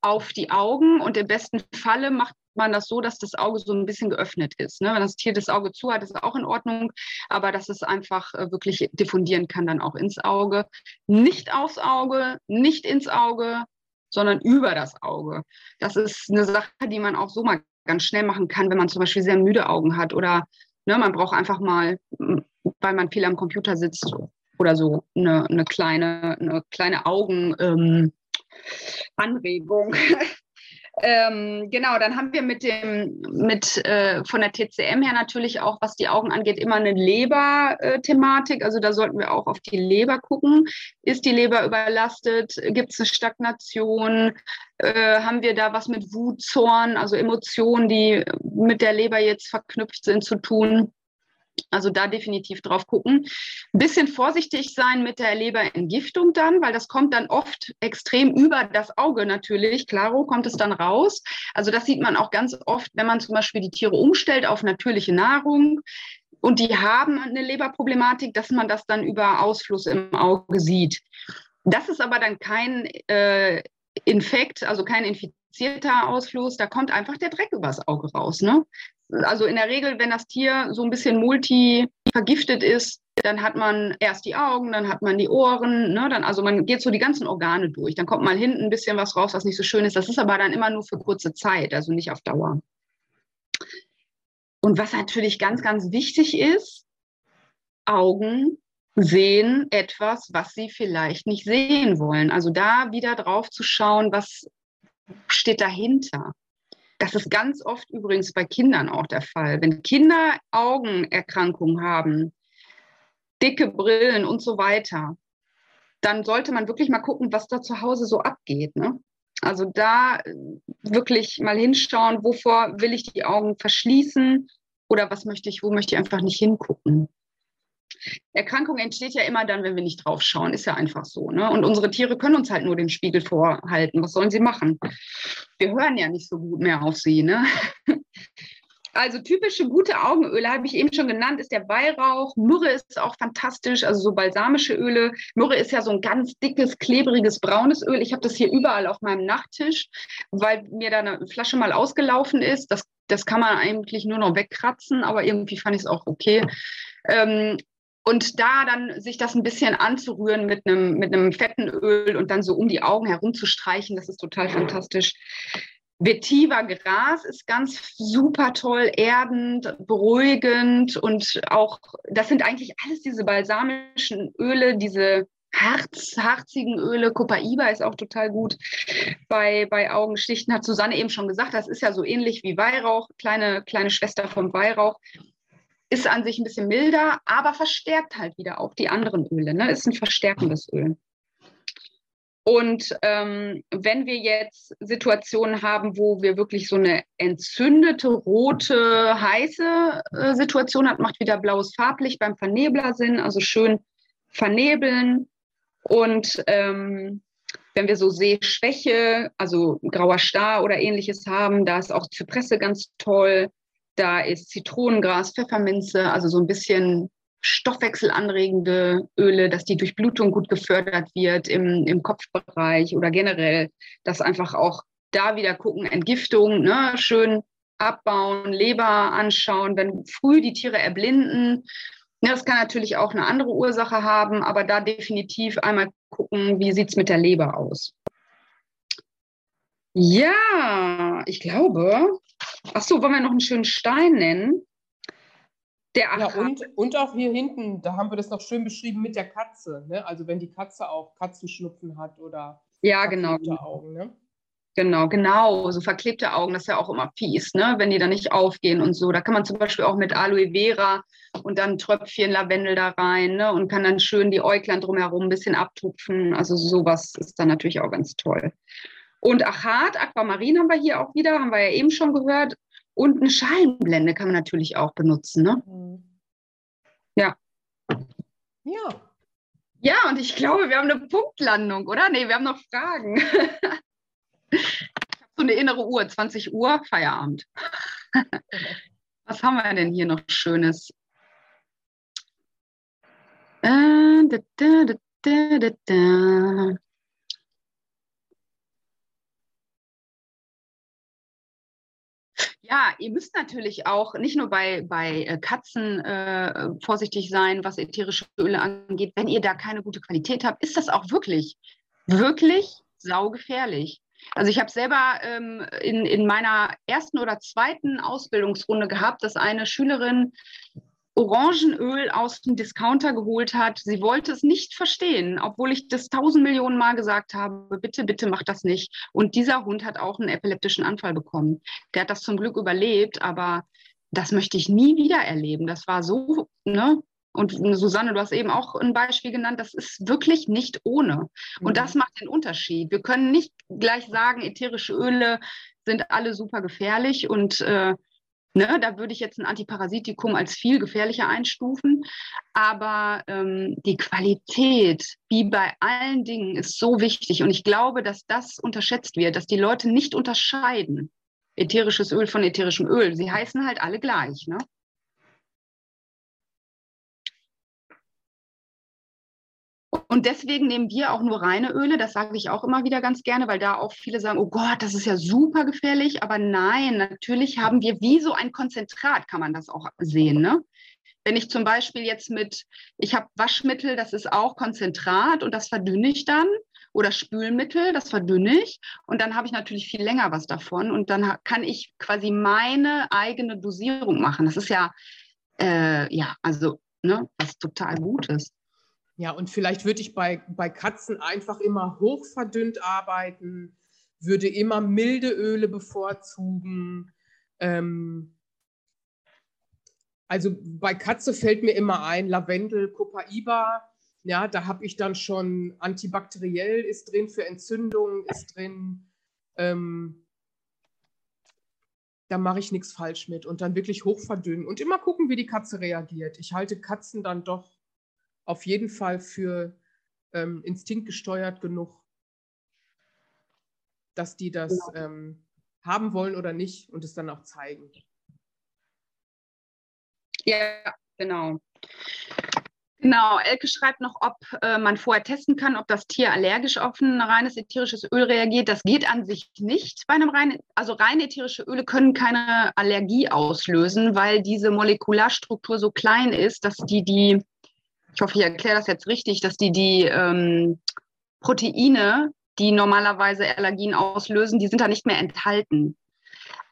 auf die Augen. Und im besten Falle macht man das so, dass das Auge so ein bisschen geöffnet ist. Ne? Wenn das Tier das Auge zu hat, ist auch in Ordnung, aber dass es einfach äh, wirklich diffundieren kann dann auch ins Auge. Nicht aufs Auge, nicht ins Auge, sondern über das Auge. Das ist eine Sache, die man auch so mal ganz schnell machen kann, wenn man zum Beispiel sehr müde Augen hat oder ne, man braucht einfach mal, weil man viel am Computer sitzt oder so, eine, eine kleine, eine kleine Augenanregung. Ähm, [laughs] Ähm, genau, dann haben wir mit dem, mit äh, von der TCM her natürlich auch, was die Augen angeht, immer eine Leber-Thematik. Also da sollten wir auch auf die Leber gucken. Ist die Leber überlastet? Gibt es eine Stagnation? Äh, haben wir da was mit Wut, Zorn, also Emotionen, die mit der Leber jetzt verknüpft sind, zu tun? Also da definitiv drauf gucken. Ein bisschen vorsichtig sein mit der Leberentgiftung dann, weil das kommt dann oft extrem über das Auge natürlich. Klaro kommt es dann raus. Also das sieht man auch ganz oft, wenn man zum Beispiel die Tiere umstellt auf natürliche Nahrung und die haben eine Leberproblematik, dass man das dann über Ausfluss im Auge sieht. Das ist aber dann kein äh, Infekt, also kein infizierter Ausfluss, da kommt einfach der Dreck übers Auge raus. Ne? also in der Regel, wenn das Tier so ein bisschen multi vergiftet ist, dann hat man erst die Augen, dann hat man die Ohren, ne, dann, also man geht so die ganzen Organe durch. Dann kommt mal hinten ein bisschen was raus, was nicht so schön ist. Das ist aber dann immer nur für kurze Zeit, also nicht auf Dauer. Und was natürlich ganz, ganz wichtig ist, Augen sehen etwas, was sie vielleicht nicht sehen wollen. Also da wieder drauf zu schauen, was steht dahinter. Das ist ganz oft übrigens bei Kindern auch der Fall. Wenn Kinder Augenerkrankungen haben, dicke Brillen und so weiter, dann sollte man wirklich mal gucken, was da zu Hause so abgeht. Ne? Also da wirklich mal hinschauen, wovor will ich die Augen verschließen oder was möchte ich, wo möchte ich einfach nicht hingucken. Erkrankung entsteht ja immer dann, wenn wir nicht drauf schauen. Ist ja einfach so. Ne? Und unsere Tiere können uns halt nur den Spiegel vorhalten. Was sollen sie machen? Wir hören ja nicht so gut mehr auf sie. Ne? [laughs] Also typische gute Augenöle habe ich eben schon genannt, ist der Weihrauch. Myrrhe ist auch fantastisch, also so balsamische Öle. Myrrhe ist ja so ein ganz dickes, klebriges, braunes Öl. Ich habe das hier überall auf meinem Nachttisch, weil mir da eine Flasche mal ausgelaufen ist. Das, das kann man eigentlich nur noch wegkratzen, aber irgendwie fand ich es auch okay. Ähm, und da dann sich das ein bisschen anzurühren mit einem, mit einem fetten Öl und dann so um die Augen herumzustreichen, das ist total fantastisch. Vetiver Gras ist ganz super toll, erdend, beruhigend und auch, das sind eigentlich alles diese balsamischen Öle, diese Harz, harzigen Öle. Copaiba ist auch total gut bei, bei Augenstichten, hat Susanne eben schon gesagt, das ist ja so ähnlich wie Weihrauch, kleine, kleine Schwester vom Weihrauch ist an sich ein bisschen milder, aber verstärkt halt wieder auch die anderen Öle. Ne? Ist ein verstärkendes Öl. Und ähm, wenn wir jetzt Situationen haben, wo wir wirklich so eine entzündete, rote, heiße äh, Situation haben, macht wieder blaues Farblicht beim Vernebler also schön vernebeln. Und ähm, wenn wir so Sehschwäche, also grauer Star oder ähnliches haben, da ist auch Zypresse ganz toll. Da ist Zitronengras, Pfefferminze, also so ein bisschen stoffwechselanregende Öle, dass die Durchblutung gut gefördert wird im, im Kopfbereich oder generell, dass einfach auch da wieder gucken, Entgiftung, ne, schön abbauen, Leber anschauen, wenn früh die Tiere erblinden. Ja, das kann natürlich auch eine andere Ursache haben, aber da definitiv einmal gucken, wie sieht es mit der Leber aus. Ja, ich glaube, Ach so, wollen wir noch einen schönen Stein nennen? Der ja, und, und auch hier hinten, da haben wir das noch schön beschrieben mit der Katze. Ne? Also wenn die Katze auch Katzenschnupfen hat oder ja, genau. Augen. Ne? Genau, genau. So verklebte Augen, das ist ja auch immer fies, ne? wenn die dann nicht aufgehen und so. Da kann man zum Beispiel auch mit Aloe Vera und dann Tröpfchen Lavendel da rein ne? und kann dann schön die Äuglein drumherum ein bisschen abtupfen. Also sowas ist dann natürlich auch ganz toll. Und Achat, Aquamarin haben wir hier auch wieder, haben wir ja eben schon gehört. Und eine Schalenblende kann man natürlich auch benutzen. Ne? Mhm. Ja. Ja. Ja, und ich glaube, wir haben eine Punktlandung, oder? Nee, wir haben noch Fragen. [laughs] Ich habe so eine innere Uhr, 20 Uhr, Feierabend. [laughs] Was haben wir denn hier noch Schönes? Äh, da, da, da, Ja, ihr müsst natürlich auch nicht nur bei, bei äh, Katzen äh, vorsichtig sein, was ätherische Öle angeht. Wenn ihr da keine gute Qualität habt, ist das auch wirklich, wirklich saugefährlich. Also ich habe selber ähm, in, in meiner ersten oder zweiten Ausbildungsrunde gehabt, dass eine Schülerin Orangenöl aus dem Discounter geholt hat. Sie wollte es nicht verstehen, obwohl ich das tausend Millionen Mal gesagt habe, bitte, bitte mach das nicht. Und dieser Hund hat auch einen epileptischen Anfall bekommen. Der hat das zum Glück überlebt, aber das möchte ich nie wieder erleben. Das war so, ne? Und Susanne, du hast eben auch ein Beispiel genannt, das ist wirklich nicht ohne. Und mhm. das macht den Unterschied. Wir können nicht gleich sagen, ätherische Öle sind alle super gefährlich und äh, ne, da würde ich jetzt ein Antiparasitikum als viel gefährlicher einstufen. Aber ähm, die Qualität, wie bei allen Dingen, ist so wichtig. Und ich glaube, dass das unterschätzt wird, dass die Leute nicht unterscheiden. Ätherisches Öl von ätherischem Öl. Sie heißen halt alle gleich. Ne? Und deswegen nehmen wir auch nur reine Öle. Das sage ich auch immer wieder ganz gerne, weil da auch viele sagen, oh Gott, das ist ja super gefährlich. Aber nein, natürlich haben wir wie so ein Konzentrat, kann man das auch sehen. Ne? Wenn ich zum Beispiel jetzt mit, ich habe Waschmittel, das ist auch Konzentrat und das verdünne ich dann. Oder Spülmittel, das verdünne ich. Und dann habe ich natürlich viel länger was davon. Und dann kann ich quasi meine eigene Dosierung machen. Das ist ja, äh, ja, also, ne, was total gut ist. Ja, und vielleicht würde ich bei, bei Katzen einfach immer hochverdünnt arbeiten, würde immer milde Öle bevorzugen. Ähm, also bei Katze fällt mir immer ein Lavendel, Copaiba. Ja, da habe ich dann schon antibakteriell ist drin, für Entzündungen ist drin. Ähm, da mache ich nichts falsch mit und dann wirklich hochverdünnen und immer gucken, wie die Katze reagiert. Ich halte Katzen dann doch auf jeden Fall für ähm, instinktgesteuert genug, dass die das ähm, haben wollen oder nicht und es dann auch zeigen. Ja, genau. Genau, Elke schreibt noch, ob äh, man vorher testen kann, ob das Tier allergisch auf ein reines ätherisches Öl reagiert. Das geht an sich nicht bei einem reinen, also rein ätherische Öle können keine Allergie auslösen, weil diese Molekularstruktur so klein ist, dass die die ich hoffe, ich erkläre das jetzt richtig, dass die die ähm, Proteine, die normalerweise Allergien auslösen, die sind da nicht mehr enthalten.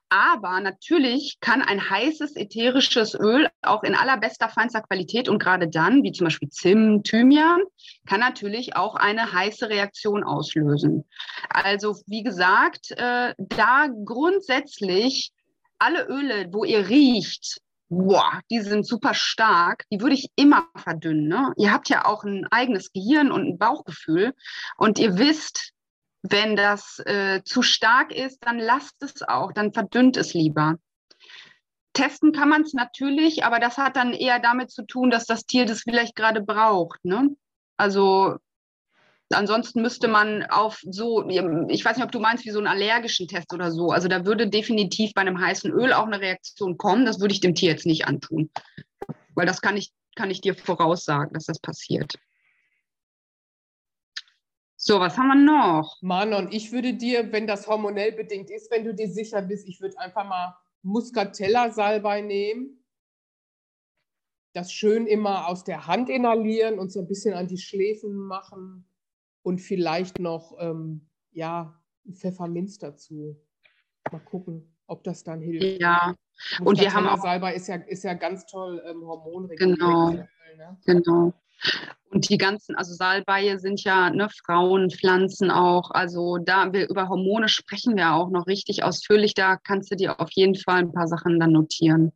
Aber natürlich kann ein heißes ätherisches Öl auch in allerbester feinster Qualität und gerade dann, wie zum Beispiel Zimt, Thymian, kann natürlich auch eine heiße Reaktion auslösen. Also wie gesagt, äh, da grundsätzlich alle Öle, wo ihr riecht, boah, die sind super stark, die würde ich immer verdünnen. Ne? Ihr habt ja auch ein eigenes Gehirn und ein Bauchgefühl und ihr wisst, wenn das äh, zu stark ist, dann lasst es auch, dann verdünnt es lieber. Testen kann man es natürlich, aber das hat dann eher damit zu tun, dass das Tier das vielleicht gerade braucht. Ne? Also Ansonsten müsste man auf so, ich weiß nicht, ob du meinst, wie so einen allergischen Test oder so. Also da würde definitiv bei einem heißen Öl auch eine Reaktion kommen. Das würde ich dem Tier jetzt nicht antun. Weil das kann ich, kann ich dir voraussagen, dass das passiert. So, was haben wir noch? Manon, ich würde dir, wenn das hormonell bedingt ist, wenn du dir sicher bist, ich würde einfach mal Muscatella-Salbei nehmen, das schön immer aus der Hand inhalieren und so ein bisschen an die Schläfen machen und vielleicht noch ähm, ja, Pfefferminz dazu. Mal gucken, ob das dann hilft. Ja, und wir haben auch. Salbei ist ja, ist ja ganz toll ähm, hormonregulierend. Genau. Ne? genau. Und die ganzen, also Salbeie sind ja ne, Frauenpflanzen auch. Also da wir über Hormone sprechen wir auch noch richtig ausführlich. Da kannst du dir auf jeden Fall ein paar Sachen dann notieren.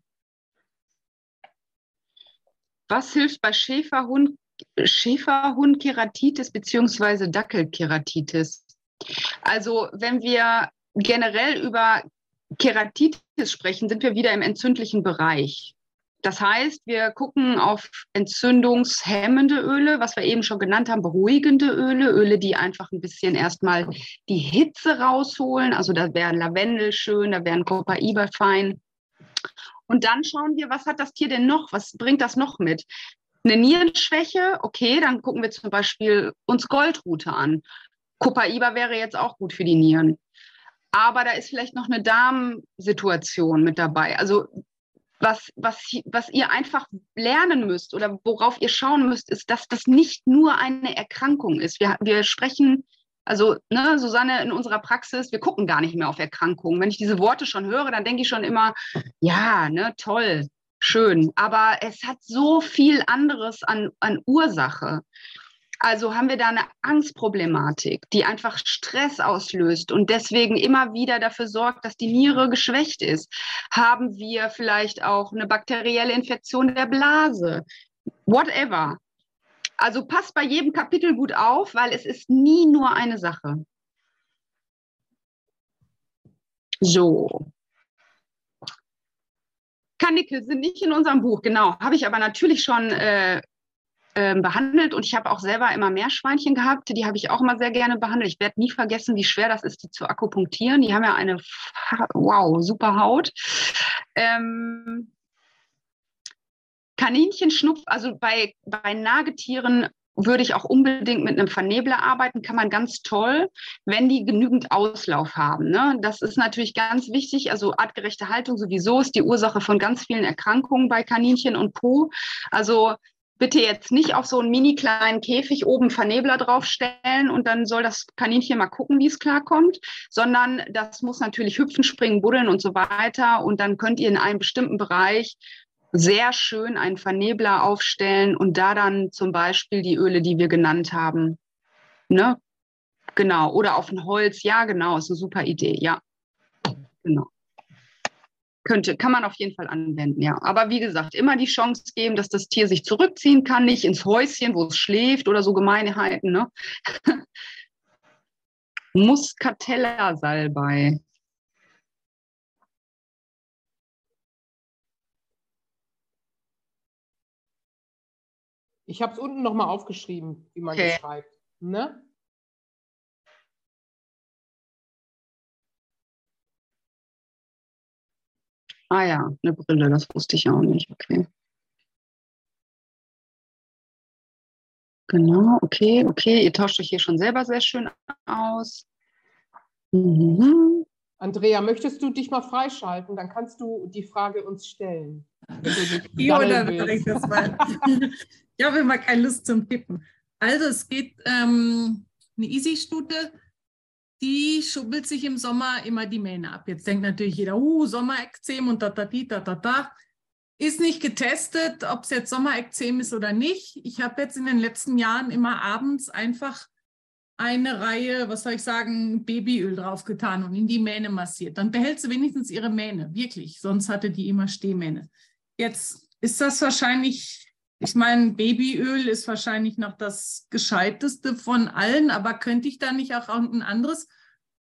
Was hilft bei Schäferhund, Schäferhund-Keratitis bzw. Dackelkeratitis? Also wenn wir generell über Keratitis sprechen, sind wir wieder im entzündlichen Bereich. Das heißt, wir gucken auf entzündungshemmende Öle, was wir eben schon genannt haben, beruhigende Öle, Öle, die einfach ein bisschen erstmal die Hitze rausholen. Also da wäre Lavendel schön, da wäre ein Copaiba fein. Und dann schauen wir, was hat das Tier denn noch? Was bringt das noch mit? Eine Nierenschwäche, okay, dann gucken wir zum Beispiel uns Goldrute an. Copaiba wäre jetzt auch gut für die Nieren. Aber da ist vielleicht noch eine Darmsituation mit dabei. Also was, was, was ihr einfach lernen müsst oder worauf ihr schauen müsst, ist, dass das nicht nur eine Erkrankung ist. Wir, wir sprechen, also ne, Susanne, in unserer Praxis, wir gucken gar nicht mehr auf Erkrankungen. Wenn ich diese Worte schon höre, dann denke ich schon immer, ja, ne, toll, schön. Aber es hat so viel anderes an, an Ursache. Also haben wir da eine Angstproblematik, die einfach Stress auslöst und deswegen immer wieder dafür sorgt, dass die Niere geschwächt ist. Haben wir vielleicht auch eine bakterielle Infektion der Blase? Whatever. Also passt bei jedem Kapitel gut auf, weil es ist nie nur eine Sache. So. Karnickel sind nicht in unserem Buch, genau. Habe ich aber natürlich schon äh, ähm, behandelt und ich habe auch selber immer Meerschweinchen gehabt. Die habe ich auch immer sehr gerne behandelt. Ich werde nie vergessen, wie schwer das ist, die zu akupunktieren. Die haben ja eine, wow, super Haut. Ähm, Kaninchenschnupf, also bei, bei Nagetieren würde ich auch unbedingt mit einem Vernebler arbeiten, kann man ganz toll, wenn die genügend Auslauf haben. Ne? Das ist natürlich ganz wichtig. Also artgerechte Haltung sowieso ist die Ursache von ganz vielen Erkrankungen bei Kaninchen und Po. Also bitte jetzt nicht auf so einen mini kleinen Käfig oben Vernebler draufstellen und dann soll das Kaninchen mal gucken, wie es klarkommt, sondern das muss natürlich hüpfen, springen, buddeln und so weiter. Und dann könnt ihr in einem bestimmten Bereich sehr schön einen Vernebler aufstellen und da dann zum Beispiel die Öle, die wir genannt haben, ne? Genau. Oder auf ein Holz. Ja, genau. Ist eine super Idee. Ja. Genau könnte, kann man auf jeden Fall anwenden, ja. Aber wie gesagt, immer die Chance geben, dass das Tier sich zurückziehen kann, nicht ins Häuschen, wo es schläft oder so Gemeinheiten. Ne? [laughs] Muscatella-Salbei. Ich habe es unten nochmal aufgeschrieben, wie man okay. das schreibt. Ne? Ah ja, eine Brille, das wusste ich auch nicht. Okay. Genau, okay, okay. Ihr tauscht euch hier schon selber sehr schön aus. Mhm. Andrea, möchtest du dich mal freischalten? Dann kannst du die Frage uns stellen. ja, dann ich das mal. [laughs] ich habe immer keine Lust zum Tippen. Also es geht ähm, eine Easy-Stute die schubbelt sich im Sommer immer die Mähne ab. Jetzt denkt natürlich jeder, uh, Sommerekzem und da, da, da, da, da. Ist nicht getestet, ob es jetzt Sommerekzem ist oder nicht. Ich habe jetzt in den letzten Jahren immer abends einfach eine Reihe, was soll ich sagen, Babyöl draufgetan und in die Mähne massiert. Dann behält sie wenigstens ihre Mähne, wirklich. Sonst hatte die immer Stehmähne. Jetzt ist das wahrscheinlich ich meine, Babyöl ist wahrscheinlich noch das gescheiteste von allen, aber könnte ich da nicht auch ein anderes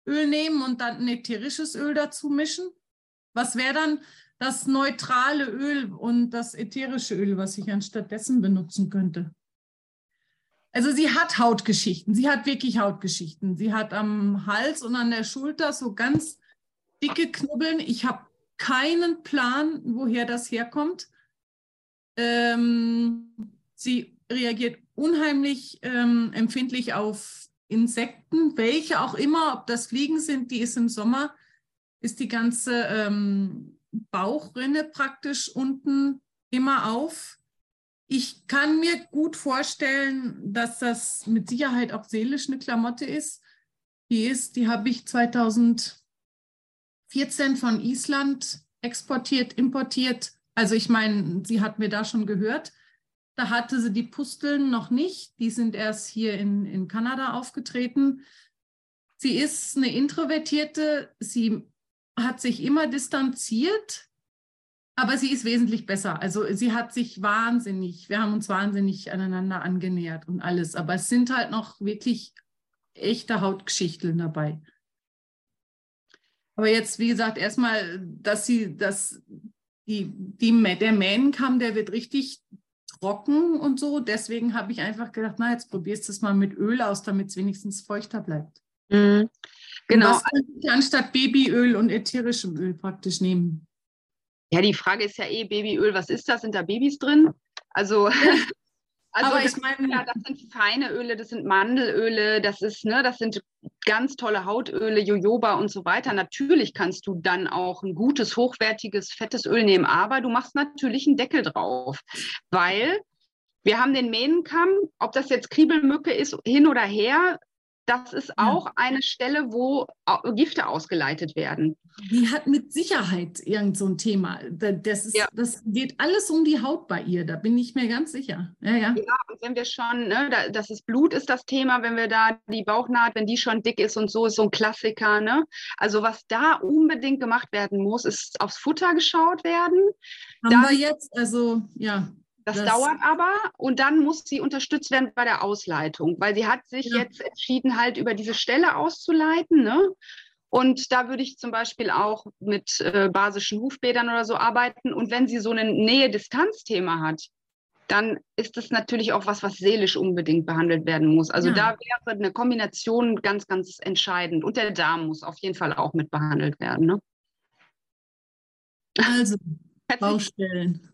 Öl nehmen und dann ein ätherisches Öl dazu mischen? Was wäre dann das neutrale Öl und das ätherische Öl, was ich anstattdessen benutzen könnte? Also sie hat Hautgeschichten, sie hat wirklich Hautgeschichten. Sie hat am Hals und an der Schulter so ganz dicke Knubbeln. Ich habe keinen Plan, woher das herkommt. Ähm, sie reagiert unheimlich ähm, empfindlich auf Insekten, welche auch immer, ob das Fliegen sind, die ist im Sommer, ist die ganze ähm, Bauchrinne praktisch unten immer auf. Ich kann mir gut vorstellen, dass das mit Sicherheit auch seelisch eine Klamotte ist. Die ist, die habe ich 2014 von Island exportiert, importiert also ich meine, sie hat mir da schon gehört. Da hatte sie die Pusteln noch nicht. Die sind erst hier in, in Kanada aufgetreten. Sie ist eine Introvertierte. Sie hat sich immer distanziert, aber sie ist wesentlich besser. Also sie hat sich wahnsinnig, wir haben uns wahnsinnig aneinander angenähert und alles. Aber es sind halt noch wirklich echte Hautgeschichten dabei. Aber jetzt, wie gesagt, erstmal, dass sie, dass die, die, der Mähnenkamm, der wird richtig trocken und so. Deswegen habe ich einfach gedacht, na, jetzt probierst du es mal mit Öl aus, damit es wenigstens feuchter bleibt. Mhm. Genau. Was kann ich anstatt Babyöl und ätherischem Öl praktisch nehmen? Ja, die Frage ist ja eh, Babyöl, was ist das? Sind da Babys drin? Also. [laughs] also Aber ich meine, ja, das sind feine Öle, das sind Mandelöle, das ist, ne, das sind ganz tolle Hautöle, Jojoba und so weiter. Natürlich kannst du dann auch ein gutes, hochwertiges, fettes Öl nehmen, aber du machst natürlich einen Deckel drauf, weil wir haben den Mähnenkamm, ob das jetzt Kriebelmücke ist, hin oder her, das ist auch ja. eine Stelle, wo Gifte ausgeleitet werden. Die hat mit Sicherheit irgend so ein Thema. Das, ist, ja. das geht alles um die Haut bei ihr, da bin ich mir ganz sicher. Ja, ja. ja und wenn wir schon, ne, das ist Blut ist das Thema, wenn wir da die Bauchnaht, wenn die schon dick ist und so, ist so ein Klassiker. Ne? Also was da unbedingt gemacht werden muss, ist aufs Futter geschaut werden. Haben Dann, wir jetzt, also ja. Das, das, dauert aber und dann muss sie unterstützt werden bei der Ausleitung, weil sie hat sich ja. jetzt entschieden, halt über diese Stelle auszuleiten. Ne? Und da würde ich zum Beispiel auch mit äh, basischen Hufbädern oder so arbeiten. Und wenn sie so ein Nähe-Distanz-Thema hat, dann ist das natürlich auch was, was seelisch unbedingt behandelt werden muss. Also ja. da wäre eine Kombination ganz, ganz entscheidend. Und der Darm muss auf jeden Fall auch mit behandelt werden. Ne? Also, [laughs] Baustellen.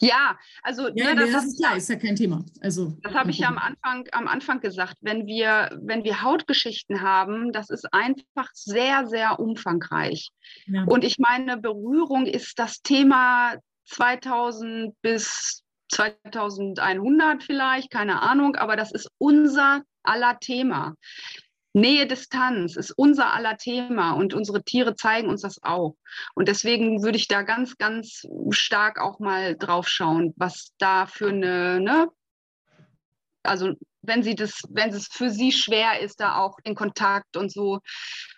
Ja, also ja, ne, das, das, ist klar, ist ja kein Thema. Also das habe ich ja am Anfang, am Anfang gesagt. Wenn wir, wenn wir Hautgeschichten haben, das ist einfach sehr, sehr umfangreich. Ja. Und ich meine, Berührung ist das Thema 2000 bis 2100 vielleicht, keine Ahnung, aber das ist unser aller Thema. Nähe, Distanz ist unser aller Thema und unsere Tiere zeigen uns das auch. Und deswegen würde ich da ganz, ganz stark auch mal drauf schauen, was da für eine, ne? also wenn sie das, wenn es für sie schwer ist, da auch den Kontakt und so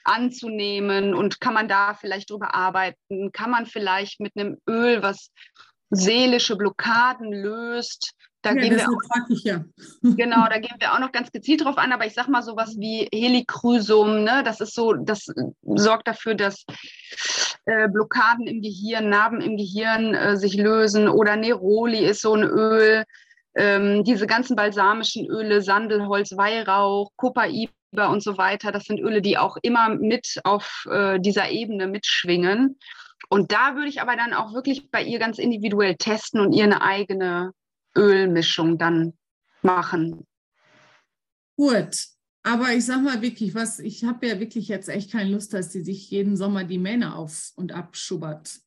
anzunehmen und kann man da vielleicht drüber arbeiten, kann man vielleicht mit einem Öl, was seelische Blockaden löst, da ja, gehen wir auch, ja. [laughs] [laughs] Genau, da gehen wir auch noch ganz gezielt drauf an, aber ich sage mal sowas wie Helichrysum, ne? das ist so, das sorgt dafür, dass äh, Blockaden im Gehirn, Narben im Gehirn äh, sich lösen oder Neroli ist so ein Öl, ähm, diese ganzen balsamischen Öle, Sandelholz, Weihrauch, Copaiba und so weiter, das sind Öle, die auch immer mit auf äh, dieser Ebene mitschwingen. Und da würde ich aber dann auch wirklich bei ihr ganz individuell testen und ihr eine eigene Ölmischung dann machen. Gut, aber ich sag mal wirklich, was, ich habe ja wirklich jetzt echt keine Lust, dass sie sich jeden Sommer die Mähne auf und abschubbert.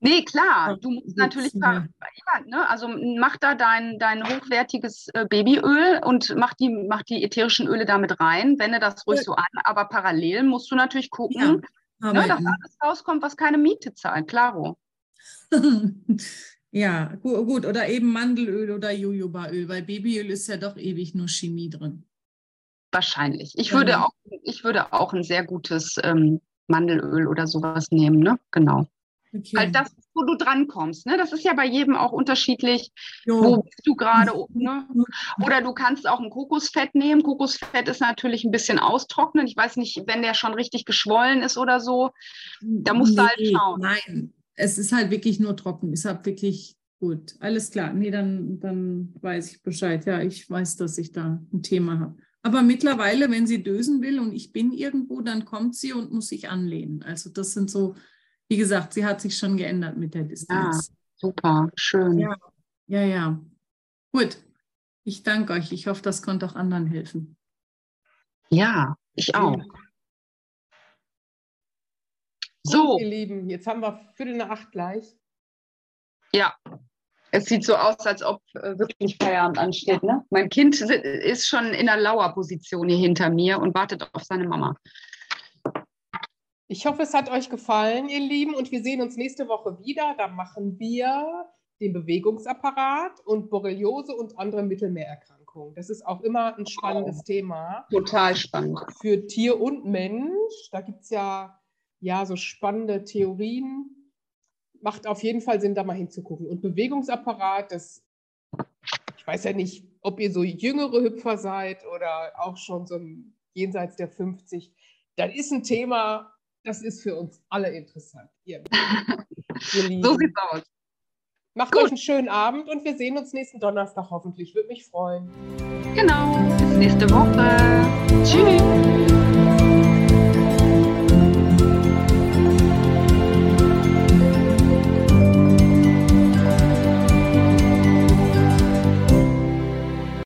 Nee, klar, du musst natürlich, ja, ne, also mach da dein, dein hochwertiges äh, Babyöl und mach die, mach die ätherischen Öle damit rein, wende das ruhig so an, aber parallel musst du natürlich gucken, ja, ne, dass alles rauskommt, was keine Miete zahlt, klaro. [laughs] Ja, gut, oder eben Mandelöl oder Jojobaöl, weil Babyöl ist ja doch ewig nur Chemie drin. Wahrscheinlich. Ich, ja. würde, auch, ich würde auch ein sehr gutes ähm, Mandelöl oder sowas nehmen, ne? Genau. Okay. Halt das, wo du drankommst. Ne? Das ist ja bei jedem auch unterschiedlich. Jo. Wo bist du gerade? Ne? [laughs] Oder du kannst auch ein Kokosfett nehmen. Kokosfett ist natürlich ein bisschen austrocknen. Ich weiß nicht, wenn der schon richtig geschwollen ist oder so. Da musst nee, du halt schauen. Nein, es ist halt wirklich nur trocken. Ich habe wirklich gut, alles klar. Nee, dann, dann weiß ich Bescheid. Ja, ich weiß, dass ich da ein Thema habe. Aber mittlerweile, wenn sie dösen will und ich bin irgendwo, dann kommt sie und muss sich anlehnen. Also das sind so, wie gesagt, sie hat sich schon geändert mit der Distanz. Ja, super, schön. Ja, ja, ja. Gut. Ich danke euch. Ich hoffe, das konnte auch anderen helfen. Ja, ich auch. So. ihr Lieben, jetzt haben wir Viertel nach acht gleich. Ja, es sieht so aus, als ob äh, wirklich Feierabend ansteht. Ne? Mein Kind ist schon in der Lauerposition hier hinter mir und wartet auf seine Mama. Ich hoffe, es hat euch gefallen, ihr Lieben, und wir sehen uns nächste Woche wieder. Da machen wir den Bewegungsapparat und Borreliose und andere Mittelmeererkrankungen. Das ist auch immer ein spannendes oh, Thema. Total spannend. Für Tier und Mensch. Da gibt es ja, ja so spannende Theorien. Macht auf jeden Fall Sinn, da mal hinzugucken. Und Bewegungsapparat, das, ich weiß ja nicht, ob ihr so jüngere Hüpfer seid oder auch schon so jenseits der 50. Das ist ein Thema, das ist für uns alle interessant. Ihr, [laughs] ihr so sieht's aus. Macht Gut. euch einen schönen Abend und wir sehen uns nächsten Donnerstag hoffentlich. Würde mich freuen. Genau. Bis nächste Woche. Tschüss.